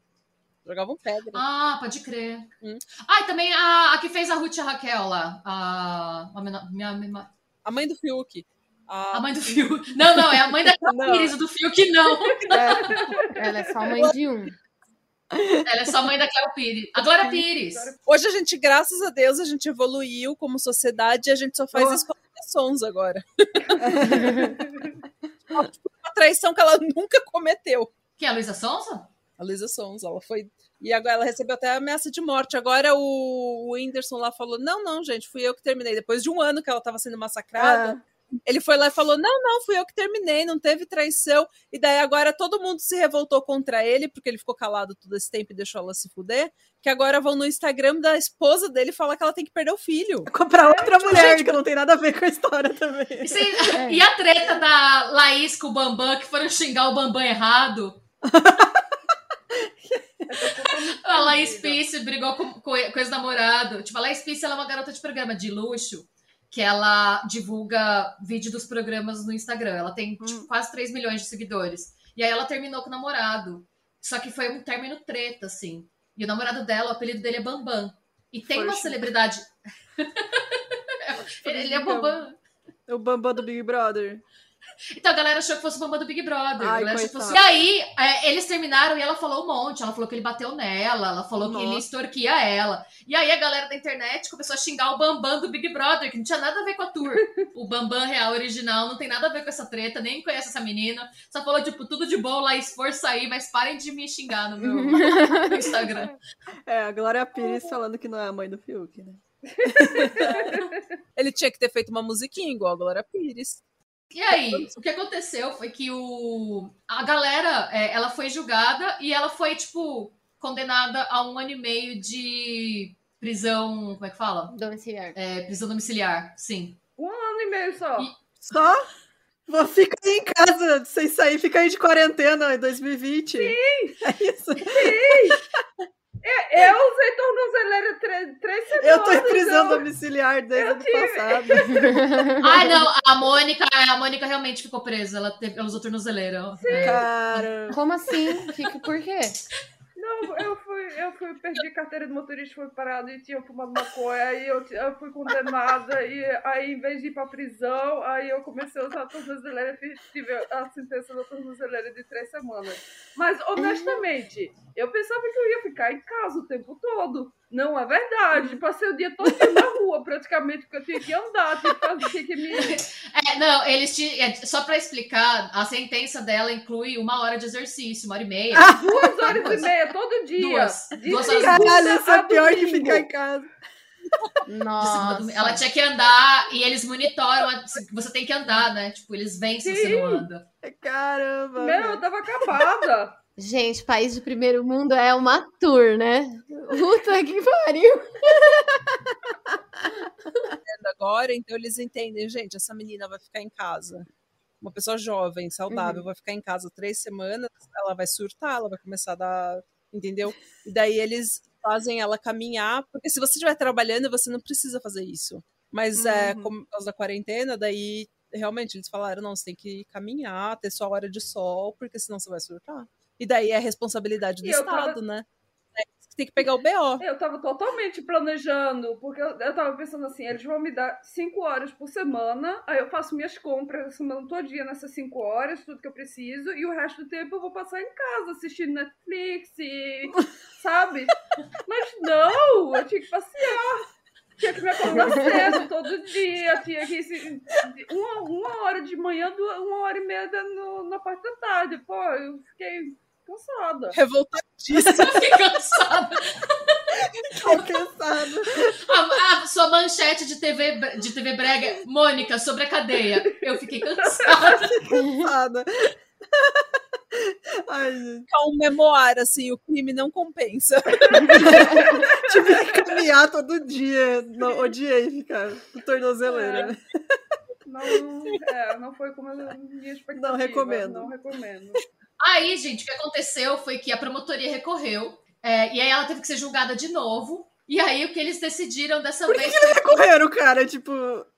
Jogavam pedra. Ah, pode crer. Hum. Ah, e também a, a que fez a Ruth e a Raquel lá. A, a, minha, minha- A mãe do Fiuk. A, a mãe do Fio. Não, não, é a mãe da. <laughs> Pires, do Fio que não. É, Ela é só mãe de um. Ela é só mãe da Cléo Pires. A Glória Pires. Hoje a gente, graças a Deus, a gente evoluiu como sociedade e a gente só faz Oh. isso com a Sons agora. <laughs> Uma traição que ela nunca cometeu. Que é a Luísa Sonza? A Luísa Sons, ela foi. E agora ela recebeu até ameaça de morte. Agora o, o Whindersson lá falou: não, não, gente, fui eu que terminei. Depois de um ano que ela estava sendo massacrada, ele foi lá e falou: não, não, fui eu que terminei, não teve traição. E daí agora todo mundo se revoltou contra ele, porque ele ficou calado todo esse tempo e deixou ela se fuder. Que agora vão no Instagram da esposa dele falar que ela tem que perder o filho. comprar outra mulher, gente, que não tem nada a ver com a história também. E, se- <laughs> e a treta da Laís com o Bambam, que foram xingar o Bambam errado. <laughs> A Laís Pisse brigou com, com, com ex-namorado. Tipo, a Laís Pisse ela é uma garota de programa de luxo que ela divulga vídeo dos programas no Instagram. Ela tem tipo, quase 3 milhões de seguidores. E aí ela terminou com o namorado. Só que foi um término treta, assim. E o namorado dela, o apelido dele é Bambam. E tem uma Forte. celebridade. <laughs> Ele é Bambam. É o Bambam do Big Brother. Então a galera achou que fosse o Bambam do Big Brother. Ai, fosse... E aí, é, eles terminaram e ela falou um monte. Ela falou que ele bateu nela, ela falou que ele Nossa. extorquia ela. E aí a galera da internet começou a xingar o Bambam do Big Brother, que não tinha nada a ver com a tour. o Bambam real original não tem nada a ver com essa treta, nem conhece essa menina. Só falou, tipo, tudo de bom lá, esforço aí, mas parem de me xingar no meu no <laughs> Instagram. É, a Glória Pires falando que não é a mãe do Fiuk, né? <laughs> Ele tinha que ter feito uma musiquinha igual a Glória Pires. E aí, o que aconteceu foi que o a galera, é, ela foi julgada e ela foi, tipo, condenada a um ano e meio de prisão, como é que fala? Domiciliar. É, prisão domiciliar, sim. Um ano e meio só. E- Só? Vou ficar aí em casa, sem sair, fica aí de quarentena em 2020. Sim! É isso. Eu usei tornozeleira três, três semanas. Eu tô em prisão então- domiciliar desde o ano tive. passado. <laughs> Ah, não, a Mônica, a Mônica realmente ficou presa, ela, teve, ela usou tornozeleira. É. Cara. Como assim? Fica por quê? Não, eu fui, eu fui, perdi carteira de motorista, fui parado e tinha fumado maconha, aí eu, eu fui condenada, e aí em vez de ir pra prisão, aí eu comecei a usar a tornozeleira e tive a sentença da tornozeleira de três semanas. Mas, honestamente, eu pensava que eu ia ficar em casa o tempo todo. Não é verdade. Passei o dia todo na rua, praticamente, porque eu tinha que andar, tinha que, fazer- tinha que me... É, não, eles te, é, só pra explicar, a sentença dela inclui uma hora de exercício, uma hora e meia. Duas horas e meia todo dia. Duas. De Duas horas Caralho, isso é pior que ficar em casa. Nossa. Ela tinha que andar e eles monitoram. a- Você tem que andar, né? Tipo, eles veem se você não anda. Caramba. Meu, eu tava acabada. Gente, país de primeiro mundo é uma tour, né? Puta que pariu. agora, então eles entendem, gente, essa menina vai ficar em casa. Uma pessoa jovem, saudável, vai ficar em casa três semanas, ela vai surtar, ela vai começar a dar. Entendeu? E daí eles fazem ela caminhar, porque se você estiver trabalhando, você não precisa fazer isso. Mas é, Uhum. como por causa da quarentena, daí realmente eles falaram: não, você tem que caminhar, ter sua hora de sol, porque senão você vai surtar. E daí é responsabilidade do Estado, tava- né? É que tem que pegar o BO. Eu tava totalmente planejando, porque eu, eu tava pensando assim, eles vão me dar cinco horas por semana, aí eu faço minhas compras a semana todinha nessas cinco horas, tudo que eu preciso, e o resto do tempo eu vou passar em casa assistindo Netflix e. <laughs> sabe? Mas não! Eu tinha que passear. Tinha que me acordar cedo todo dia, tinha que se, uma, uma hora de manhã, uma hora e meia no, na parte da tarde. Pô, eu fiquei cansada. Revoltadíssima. Eu fiquei cansada. Tô cansada. A, a sua manchete de TV, de TV brega, Mônica, sobre a cadeia. Eu fiquei cansada. Cansada. Ai, gente. É um memoir, assim, o crime não compensa. <laughs> Tive que caminhar todo dia. Não, odiei ficar com tornozeleira. Não, é, não foi como a minha expectativa. Não recomendo. Não recomendo. Aí, gente, o que aconteceu foi que a promotoria recorreu. é, e aí ela teve que ser julgada de novo. E aí o que eles decidiram dessa vez foi. Recorreram, cara. Tipo.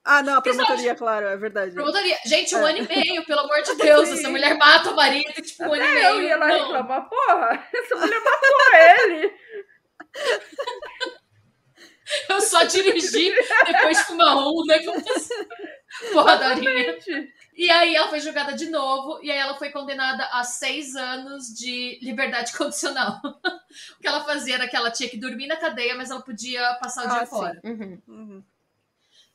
Ah, não, a promotoria, claro, é verdade. Promotoria. Gente, um ano e meio, pelo amor de <laughs> Deus. Sim. Essa mulher mata o marido, tipo, um ano e Até meio. eu ia lá não. reclamar, porra, <laughs> essa mulher matou ele. <laughs> <laughs> Eu só dirigi depois de fumar um, né? Porradaria. Gente, E aí ela foi julgada de novo, e aí ela foi condenada a seis anos de liberdade <laughs> condicional. o que ela fazia era que ela tinha que dormir na cadeia, mas ela podia passar o dia Ah, sim. fora. Uhum. Uhum.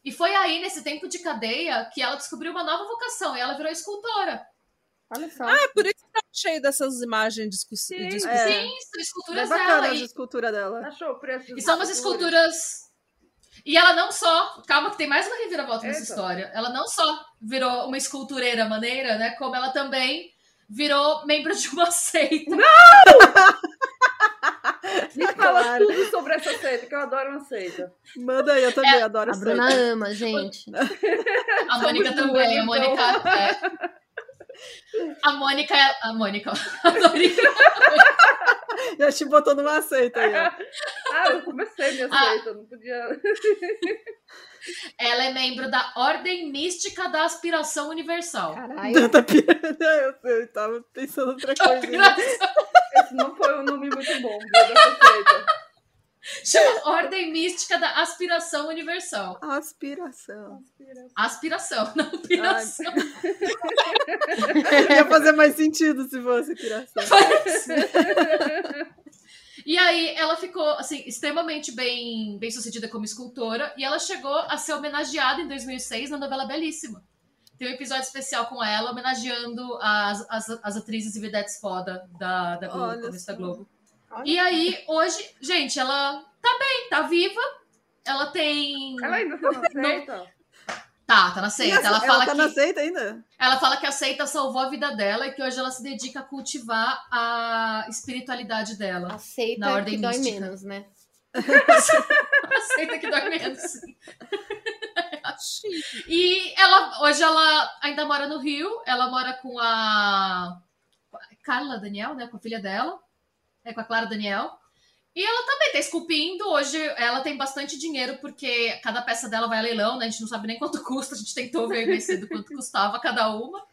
E foi aí, nesse tempo de cadeia, que ela descobriu uma nova vocação, e ela virou escultora. Olha só. É por isso que tá cheio dessas imagens de discuss- Sim. de É. Sim, são É esculturas bacana dela. a E, escultura dela. achou o preço e são umas esculturas. E ela não só. Calma, que tem mais uma reviravolta nessa Eita. história. Ela não só virou uma escultureira maneira, né? Como ela também virou membro de uma <laughs> seita. Me <laughs> fala Claro. tudo sobre essa seita, que eu adoro uma seita. Manda aí, eu também adoro A essa. Bruna ama, gente. <laughs> A Mônica também. A então. Mônica. é. A Mônica é. A Mônica. <laughs> A Mônica. Já te botou numa seita aí, ó. Ah, eu comecei minha Ah. seita, não podia. Ela é membro da Ordem Mística da Aspiração Universal. Caralho. <laughs> Eu, eu tava pensando outra coisa. Esse não foi um nome muito bom viu, dessa seita. Chama Ordem Mística da Aspiração Universal. Aspiração. Aspiração, não aspiração. <laughs> Ia fazer mais sentido se fosse aspiração. E aí ela ficou assim extremamente bem, bem sucedida como escultora e ela chegou a ser homenageada em 2006 na novela Belíssima. Tem um episódio especial com ela homenageando as, as, as atrizes e vedetes foda da, da Globo, Olha da. Globo. Olha. E aí hoje, gente, ela tá bem, tá viva. Ela tem Ela ainda tá na seita? Tá, tá na seita. Ela, ela fala tá que na seita ainda? ela fala que a seita salvou a vida dela e que hoje ela se dedica a cultivar a espiritualidade dela. Aceita Na ordem que dói mística. menos, né? <laughs> Aceita que dói menos. sim. <laughs> E ela hoje ela ainda mora no Rio, ela mora com a Carla Daniel, né, com a filha dela, é com a Clara Daniel. E ela também tá esculpindo. Hoje ela tem bastante dinheiro porque cada peça dela vai a leilão, né? A gente não sabe nem quanto <laughs> custa, a gente tentou ver mais cedo quanto custava cada uma.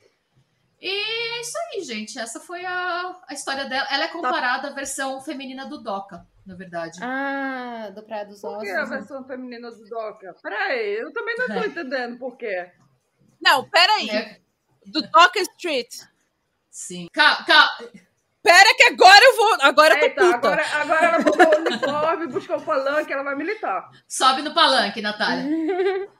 E é isso aí, gente. Essa foi a, a história dela. Ela é comparada à versão feminina do Doca, na verdade. Ah, do Praia dos Por Ossos. que a versão feminina do Doca? Peraí, eu também não tô É. entendendo por quê. Não, peraí. É, Do Docker Street. sim. Ca, ca, Pera que agora eu vou. Agora eu tô Eita, puta. agora, agora ela botou o uniforme, buscou o palanque, ela vai militar. sobe no palanque, Natália. <laughs>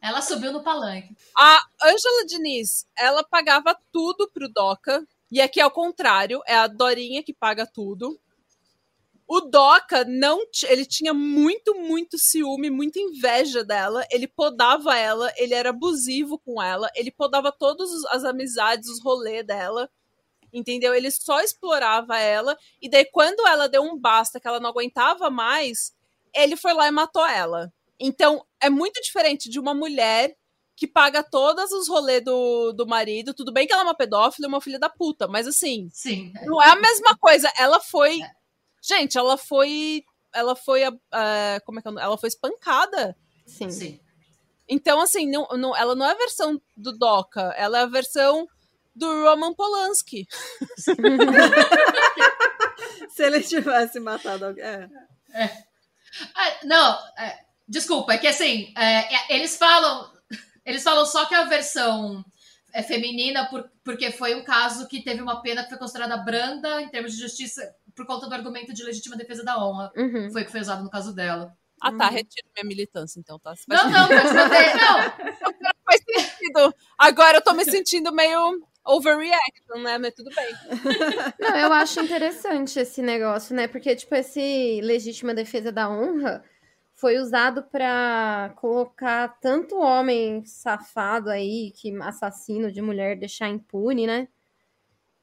Ela subiu no palanque. A Ângela Diniz, ela pagava tudo pro Doca. E aqui é o contrário, é a Dorinha que paga tudo. O Doca não, ele tinha muito, muito ciúme, muita inveja dela. Ele podava ela, ele era abusivo com ela, ele podava todas as amizades, os rolês dela. Entendeu? Ele só explorava ela. E daí, quando ela deu um basta, que ela não aguentava mais, ele foi lá e matou ela. Então, é muito diferente de uma mulher que paga todos os rolês do, do marido. Tudo bem que ela é uma pedófila e uma filha da puta, mas assim, Sim. não é a mesma coisa. Ela foi. Gente, ela foi. Ela foi. ah, como é que é? o nome? Ela foi espancada. Sim. Sim. Então, assim, não, não, ela não é a versão do Doca, ela é a versão do Roman Polanski. <laughs> Se ele tivesse matado alguém. É. Ah, não, é, desculpa, é que assim, é, é, eles falam. Eles falam só que a versão é feminina por, porque foi um caso que teve uma pena que foi considerada branda em termos de justiça por conta do argumento de legítima defesa da honra. Uhum. Foi o que foi usado no caso dela. Ah, tá, Uhum. retiro minha militância, então, tá? Não, não, pode manter. Não, faz sentido. Agora eu tô me sentindo meio overreaction, né? Mas tudo bem. Não, eu acho interessante esse negócio, né? Porque, tipo, esse legítima defesa da honra foi usado pra colocar tanto homem safado aí, que assassino de mulher, deixar impune, né?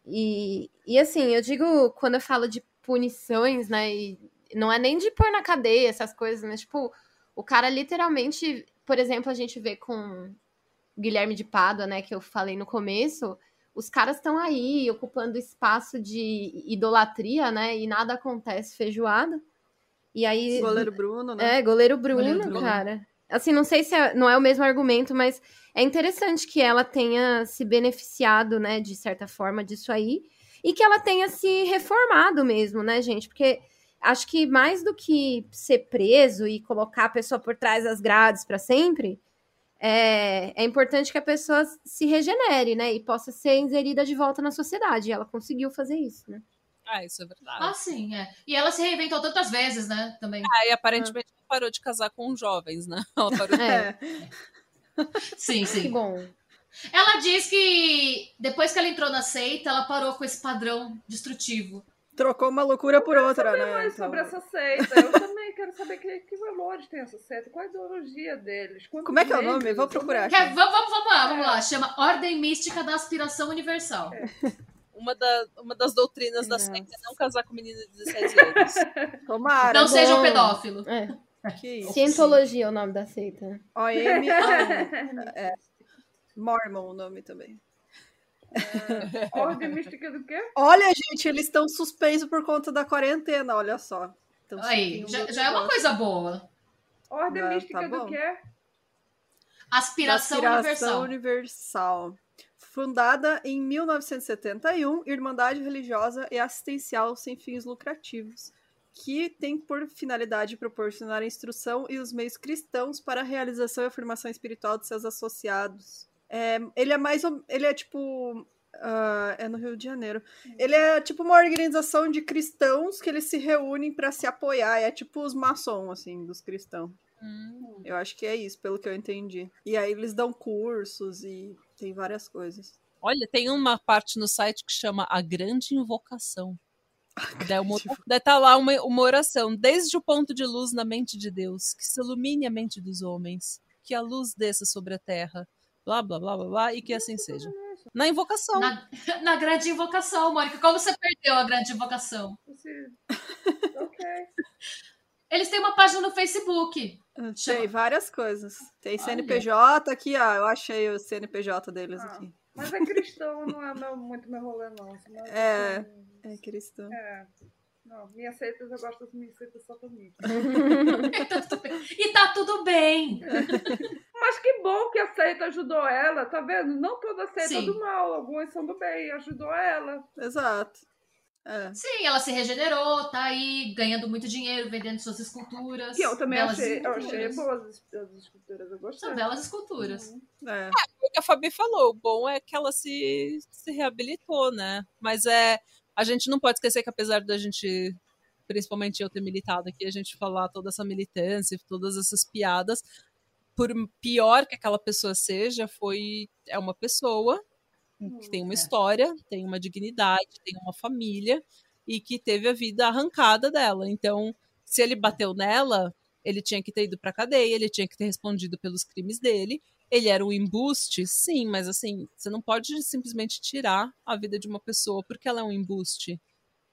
E, e assim, eu digo, quando eu falo de punições, né? E não é nem de pôr na cadeia essas coisas, mas, tipo, o cara literalmente, por exemplo, a gente vê com Guilherme de Pádua, né? Que eu falei no começo os caras estão aí ocupando espaço de idolatria, né? E nada acontece feijoada. E aí. Goleiro Bruno, né? É, goleiro Bruno, Goleiro Bruno. cara. Assim, não sei se é- não é o mesmo argumento, mas é interessante que ela tenha se beneficiado, né, de certa forma, disso aí. E que ela tenha se reformado mesmo, né, gente? Porque acho que mais do que ser preso e colocar a pessoa por trás das grades para sempre, é, é importante que a pessoa se regenere, né? E possa ser inserida de volta na sociedade. E ela conseguiu fazer isso, né? Ah, isso é verdade. ah, sim, é. E ela se reinventou tantas vezes, né? Também. Aí aparentemente ela parou de casar com jovens, né? <laughs> Ela parou de... É, Sim, que sim. bom. Ela diz que depois que ela entrou na seita, ela parou com esse padrão destrutivo. Trocou uma loucura por outra, saber né? mais Então, sobre essa seita. Eu também quero saber que, que valores tem essa seita, qual a ideologia deles. quantos Como é que é o nome? Vou procurar aqui. Quer- vamos, vamos, vamos lá, vamos lá. Chama Ordem Mística da Aspiração Universal. Uma, da- uma das doutrinas da seita é não casar com menina de 16 anos. <laughs> Tomara. Não seja um bom. pedófilo. É. Cientologia é o nome da seita. né? OM. ah, <laughs> é. Mormon o nome também. <laughs> Ordem mística do quê? Olha, gente, eles estão suspensos por conta da quarentena, olha só. Então, Aí, já, já é uma coisa boa. Ordem Ah, mística tá do bom. quê? Aspiração, Aspiração Universal. Universal. Fundada em 1971, Irmandade Religiosa e Assistencial Sem Fins Lucrativos, que tem por finalidade proporcionar a instrução e os meios cristãos para a realização e afirmação espiritual de seus associados. É, ele é mais. ou- Ele é tipo. ah, é no Rio de Janeiro. Ele é tipo uma organização de cristãos que eles se reúnem para se apoiar. É tipo os maçons, assim, dos cristãos. Hum. Eu acho que é isso, pelo que eu entendi. E aí eles dão cursos e tem várias coisas. Olha, tem uma parte no site que chama A Grande Invocação. <laughs> Daí uma- daí tá lá uma, uma oração. Desde o ponto de luz na mente de Deus, que se ilumine a mente dos homens, que a luz desça sobre a terra, blá, blá, blá, blá, blá, e que assim seja. Na invocação. Na, <laughs> na grande invocação, Mônica. Como você perdeu a grande invocação? Esse- <laughs> Ok. Eles têm uma página no Facebook. Tem Chama- várias coisas. Tem Olha. CNPJ aqui, ó. Eu achei o CNPJ deles Ah. aqui. Mas é cristão, não é meu- muito meu rolê, não. É. assim, É cristão. é. Não, minhas seitas, eu gosto das minhas seitas satanistas. E tá tudo bem. E tá tudo bem. Mas que bom que a seita ajudou ela, tá vendo? Não toda seita é Sim. do mal, algumas são do bem, ajudou ela. Exato. É. Sim, ela se regenerou, tá aí ganhando muito dinheiro, vendendo suas esculturas. Que eu também achei, eu esculturas. achei boas as, as esculturas, eu gostei. São belas esculturas. É. o que a Fabi falou, o bom é que ela se, se reabilitou, né? Mas é. A gente não pode esquecer que apesar da gente, principalmente eu ter militado aqui, a gente falar toda essa militância, todas essas piadas, por pior que aquela pessoa seja, foi. É uma pessoa que tem uma história, tem uma dignidade, tem uma família e que teve a vida arrancada dela. Então, se ele bateu nela, ele tinha que ter ido pra cadeia, ele tinha que ter respondido pelos crimes dele. Ele era um embuste, sim, mas assim, você não pode simplesmente tirar a vida de uma pessoa porque ela é um embuste.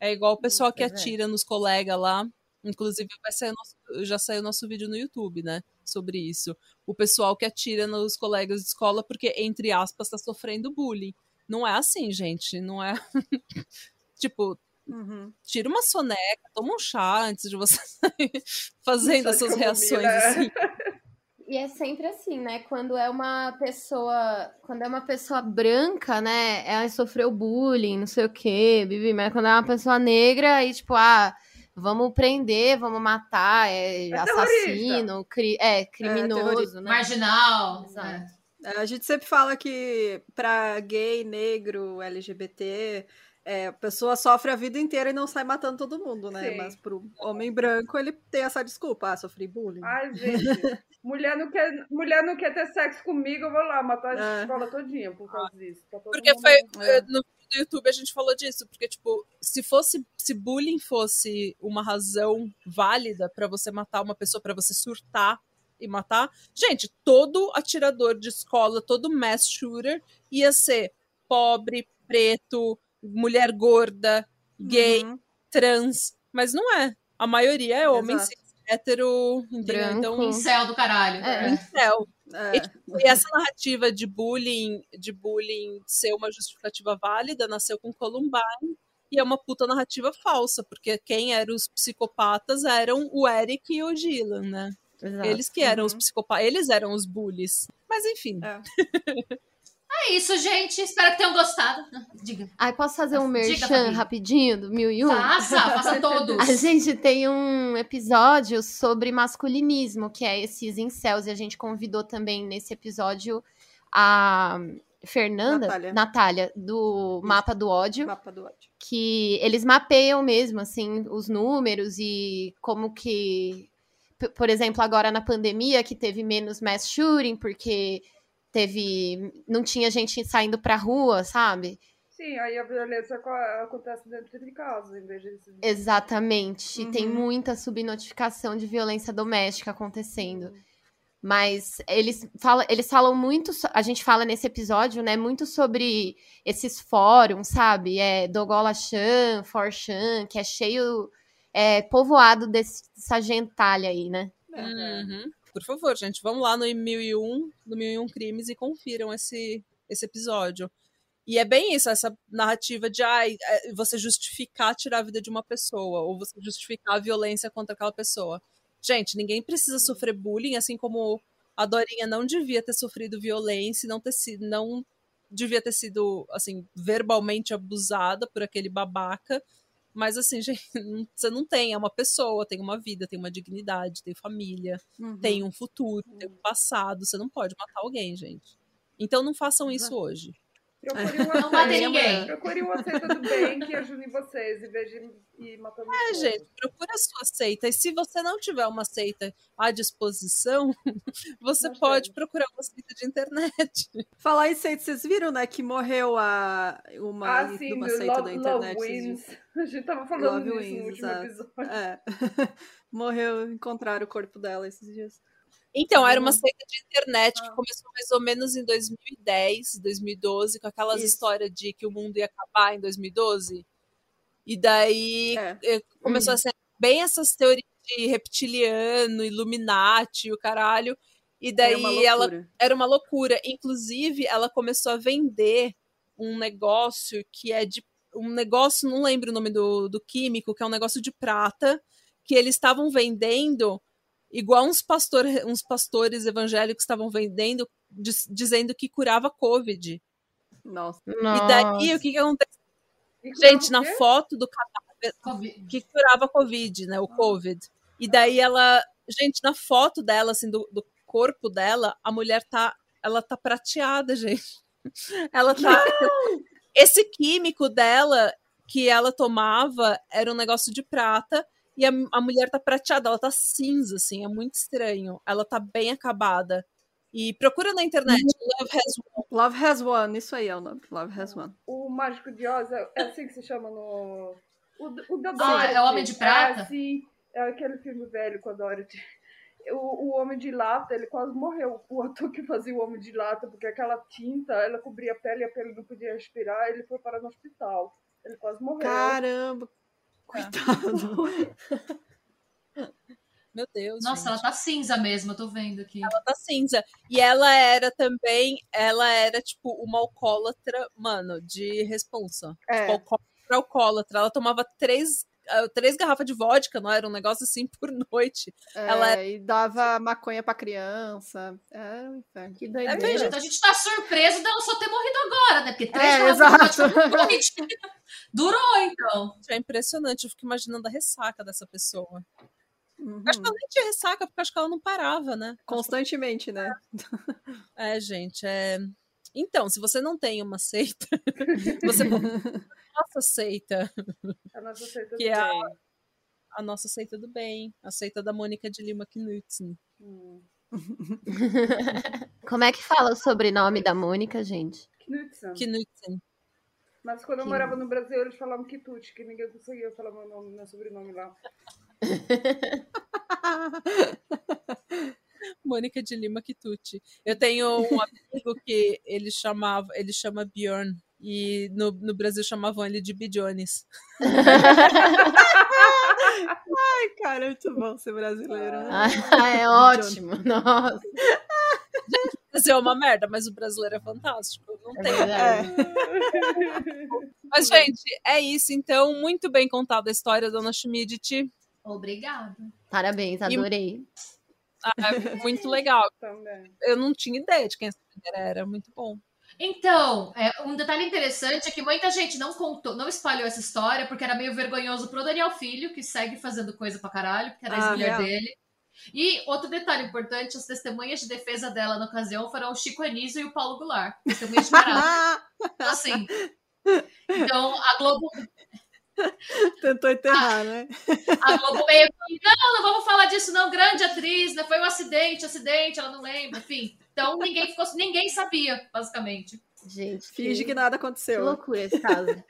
É igual o pessoal que é. atira nos colegas lá. Inclusive, vai sair nosso, já saiu nosso vídeo no YouTube, né? Sobre isso. O pessoal que atira nos colegas de escola porque, entre aspas, tá sofrendo bullying. Não é assim, gente. Não é. <laughs> tipo, Uhum. tira uma soneca, toma um chá antes de você <laughs> sair fazendo essas reações é. assim. E é sempre assim, né? Quando é uma pessoa. Quando é uma pessoa branca, né? Ela sofreu bullying, não sei o quê, bibi, mas quando é uma pessoa negra, aí, tipo, ah, vamos prender, vamos matar, é, É assassino, cri, é, criminoso, terrorista. né? Marginal. Exato. é. É, A gente sempre fala que pra gay, negro, LGBT, é, a pessoa sofre a vida inteira e não sai matando todo mundo, né? Sim. Mas pro homem branco, ele tem essa desculpa, ah, sofri bullying. Ai, gente. mulher, não quer, mulher não quer ter sexo comigo, eu vou lá matar a É. escola todinha por causa disso. Tá Porque mundo- foi É. no do YouTube a gente falou disso, porque tipo, se fosse se bullying fosse uma razão válida pra você matar uma pessoa, pra você surtar e matar, gente, todo atirador de escola, todo mass shooter ia ser pobre, preto, mulher gorda, gay, Uhum. trans, mas não é. A maioria é homem cis, hétero, entendeu? Branco. Então, Céu do caralho. É. É. É, E essa narrativa de bullying, de bullying ser uma justificativa válida, nasceu com Columbine e é uma puta narrativa falsa, porque quem eram os psicopatas eram o Eric e o Dylan, né? Exato. Eles que eram os Uhum. psicopatas, eles eram os bullies. Mas enfim, É. <laughs> É isso, gente. Espero que tenham gostado. Diga. Ai, posso fazer um merchan rapidinho do Mil e Um? Faça, faça <laughs> todos. A gente tem um episódio sobre masculinismo, que é esses incels, e a gente convidou também nesse episódio a Fernanda, Natália. Natália, do Mapa do Ódio, Mapa do ódio. que eles mapeiam mesmo, assim, os números e como que, por exemplo, agora na pandemia, que teve menos mass shooting, porque teve, não tinha gente saindo pra rua, sabe? Sim, aí a violência co- acontece dentro de casa, em vez de. Exatamente. Uhum. Tem muita subnotificação de violência doméstica acontecendo. Mas eles falam, eles falam muito. A gente fala nesse episódio, né? Muito sobre esses fóruns, sabe? É Dogola Chan, Forchan, que é cheio. É, povoado dessa gentalha aí, né? uhum. Por favor, gente, vamos lá no 1001, no 1001 Crimes e confiram esse, esse episódio. E é bem isso, essa narrativa de ai, é, você justificar tirar a vida de uma pessoa, ou você justificar a violência contra aquela pessoa. Gente, ninguém precisa sofrer bullying, assim como a Dorinha não devia ter sofrido violência, não ter sido, não devia ter sido assim verbalmente abusada por aquele babaca. Mas assim, <laughs> gente, você não tem, é uma pessoa, tem uma vida, tem uma dignidade, tem família, Uhum. tem um futuro, tem um passado. Você não pode matar alguém, gente. Então não façam isso hoje. Procure uma Não seita- ninguém. Procure uma seita do bem que ajude vocês, em vez de ir matando É, gente, procura a sua seita. E se você não tiver uma seita à disposição, <laughs> você Nós pode temos. procurar uma seita de internet. Falar em seita, vocês viram, né, que morreu a, uma, Ah, sim, de uma seita Love, da internet. Love Wins. A gente tava falando Love disso Wins, no último exato. episódio. É. <laughs> Morreu, encontraram o corpo dela esses dias. Então, era Uhum. uma seita de internet que Ah. começou mais ou menos em 2010, 2012, com aquelas Isso. histórias de que o mundo ia acabar em 2012. E daí É. eh, começou a ser bem essas teorias de reptiliano, Illuminati, o caralho. E daí uma ela era uma loucura. Inclusive, ela começou a vender um negócio que é de. Um negócio, não lembro o nome do, do químico, que é um negócio de prata, que eles estavam vendendo igual uns, pastor, uns pastores evangélicos estavam vendendo, diz- dizendo que curava Covid. Nossa. E daí, o que, que aconteceu? E Gente, na foto do cadáver, Covid. que curava Covid, né? O Covid. E daí ela. Gente, na foto dela, assim, do, do corpo dela, a mulher tá. Ela tá prateada, gente. <laughs> Ela tá. Esse químico dela que ela tomava era um negócio de prata. E a, a mulher tá prateada, ela tá cinza, assim, é muito estranho. Ela tá bem acabada. E procura na internet, Love Has Won. Love Has One, isso aí é o nome. Love Has One. O Mágico de Oz é é assim que se chama no. O, o da Ah, Dorothy. é o Homem de Prata? É, sim. É aquele filme velho com a Dorothy. O, o Homem de Lata, ele quase morreu. O ator que fazia o Homem de Lata, porque aquela tinta, ela cobria a pele e a pele não podia respirar, ele foi parar no hospital. Ele quase morreu. Caramba. Coitado. <laughs> Meu Deus. Nossa, gente. ela tá cinza mesmo, eu tô vendo aqui. ela tá cinza. E ela era também, ela era, tipo, uma alcoólatra, mano, de responsa. É. Tipo, alcoólatra, alcoólatra. Ela tomava três ah, três garrafas de vodka, não era um negócio assim <laughs> por noite. É, Ela E dava maconha pra criança. É. Que É doideira. Então a gente tá surpreso dela só ter morrido agora, né? Porque três É, garrafas de exato. vodka por noite. Durou, então. É impressionante, eu fico imaginando a ressaca dessa pessoa. Uhum. Acho que ela nem tinha ressaca, porque acho que ela não parava, né? Constantemente, né? <laughs> É, gente, é. Então, se você não tem uma seita, <laughs> você nossa seita, A nossa seita Que do é a- bem. a nossa seita do bem, a seita da Mônica de Lima Knudsen. Hum. <laughs> Como é que fala o sobrenome da Mônica, gente? Knudsen. Knudsen. Mas quando eu Que- morava no Brasil, eles falavam Kitucci, que ninguém conseguia falar meu nome, meu sobrenome lá. <laughs> Mônica de Lima Kitucci. Eu tenho um amigo que ele chamava, ele chama Bjorn. E no, no Brasil chamavam ele de Bjones. <laughs> Ai, cara, é muito bom ser brasileiro, né? Ah, é ótimo. Nossa, Brasil é uma merda, mas o brasileiro é fantástico. Não é tem. verdade. Mas, gente, é isso. Então, muito bem contada a história, dona Schmidt. Obrigada. Parabéns, adorei. Ah, muito legal. <laughs> Também. Eu não tinha ideia de quem essa mulher era. Muito bom. Então, é, um detalhe interessante é que muita gente não contou, não espalhou essa história, porque era meio vergonhoso pro Daniel Filho, que segue fazendo coisa pra caralho, porque era a Ah, ex-mulher dele. E outro detalhe importante, as testemunhas de defesa dela na ocasião foram o Chico Anísio e o Paulo Goulart. Testemunhas de caráter. <laughs> Então, assim. Então, a Globo, <laughs> Tentou enterrar, né? <laughs> a Globo meio que, não, não vamos falar disso, não, grande atriz, né? Foi um acidente, acidente, ela não lembra, enfim. Então ninguém ficou, ninguém sabia, basicamente. Gente, Finge que que, nada que aconteceu. loucura esse caso.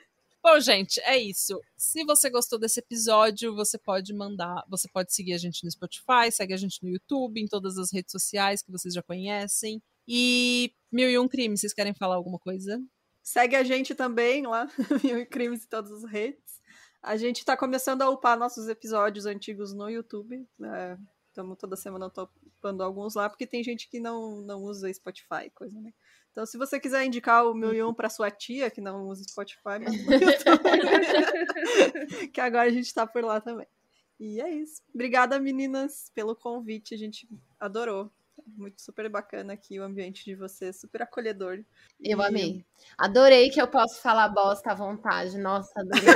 Bom, gente, é isso. Se você gostou desse episódio, você pode mandar, você pode seguir a gente no Spotify, segue a gente no YouTube, em todas as redes sociais que vocês já conhecem. E Mil e Um Crimes, vocês querem falar alguma coisa? Segue a gente também lá, <laughs> Mil e Crimes em todas as redes. A gente tá começando a upar nossos episódios antigos no YouTube. Estamos toda semana upando alguns lá, porque tem gente que não, não usa Spotify, coisa, né? Então, se você quiser indicar o e Um pra sua tia, que não usa Spotify, YouTube. <laughs> que agora a gente tá por lá também. E é isso. Obrigada, meninas, pelo convite. A gente adorou. Muito super bacana aqui o ambiente de vocês, super acolhedor. Eu E- amei. Adorei que eu posso falar bosta à vontade. Nossa, adorei.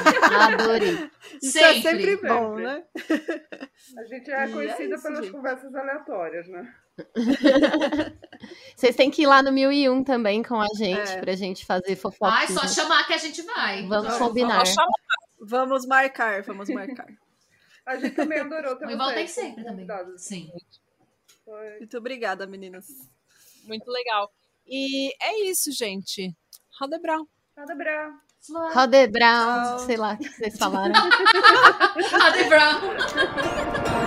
Adorei. <laughs> Isso é Sempre, sempre bom, sempre. né? <laughs> A gente é E é conhecida isso, pelas gente. conversas aleatórias, né? Vocês têm que ir lá no 1001 também com a gente, É. pra gente fazer Ai, fofoquinha. só chamar que a gente vai. Vamos Então, combinar. Vamos marcar, vamos marcar. A gente também adorou ter O Ivaldo tem vocês como sempre também. convidados. Sim. Foi- Muito obrigada, meninas. Muito legal. E é isso, gente. Radebral. Nada bravo. Roder Brown, Tchau. sei lá o que vocês falaram. <laughs> Brown.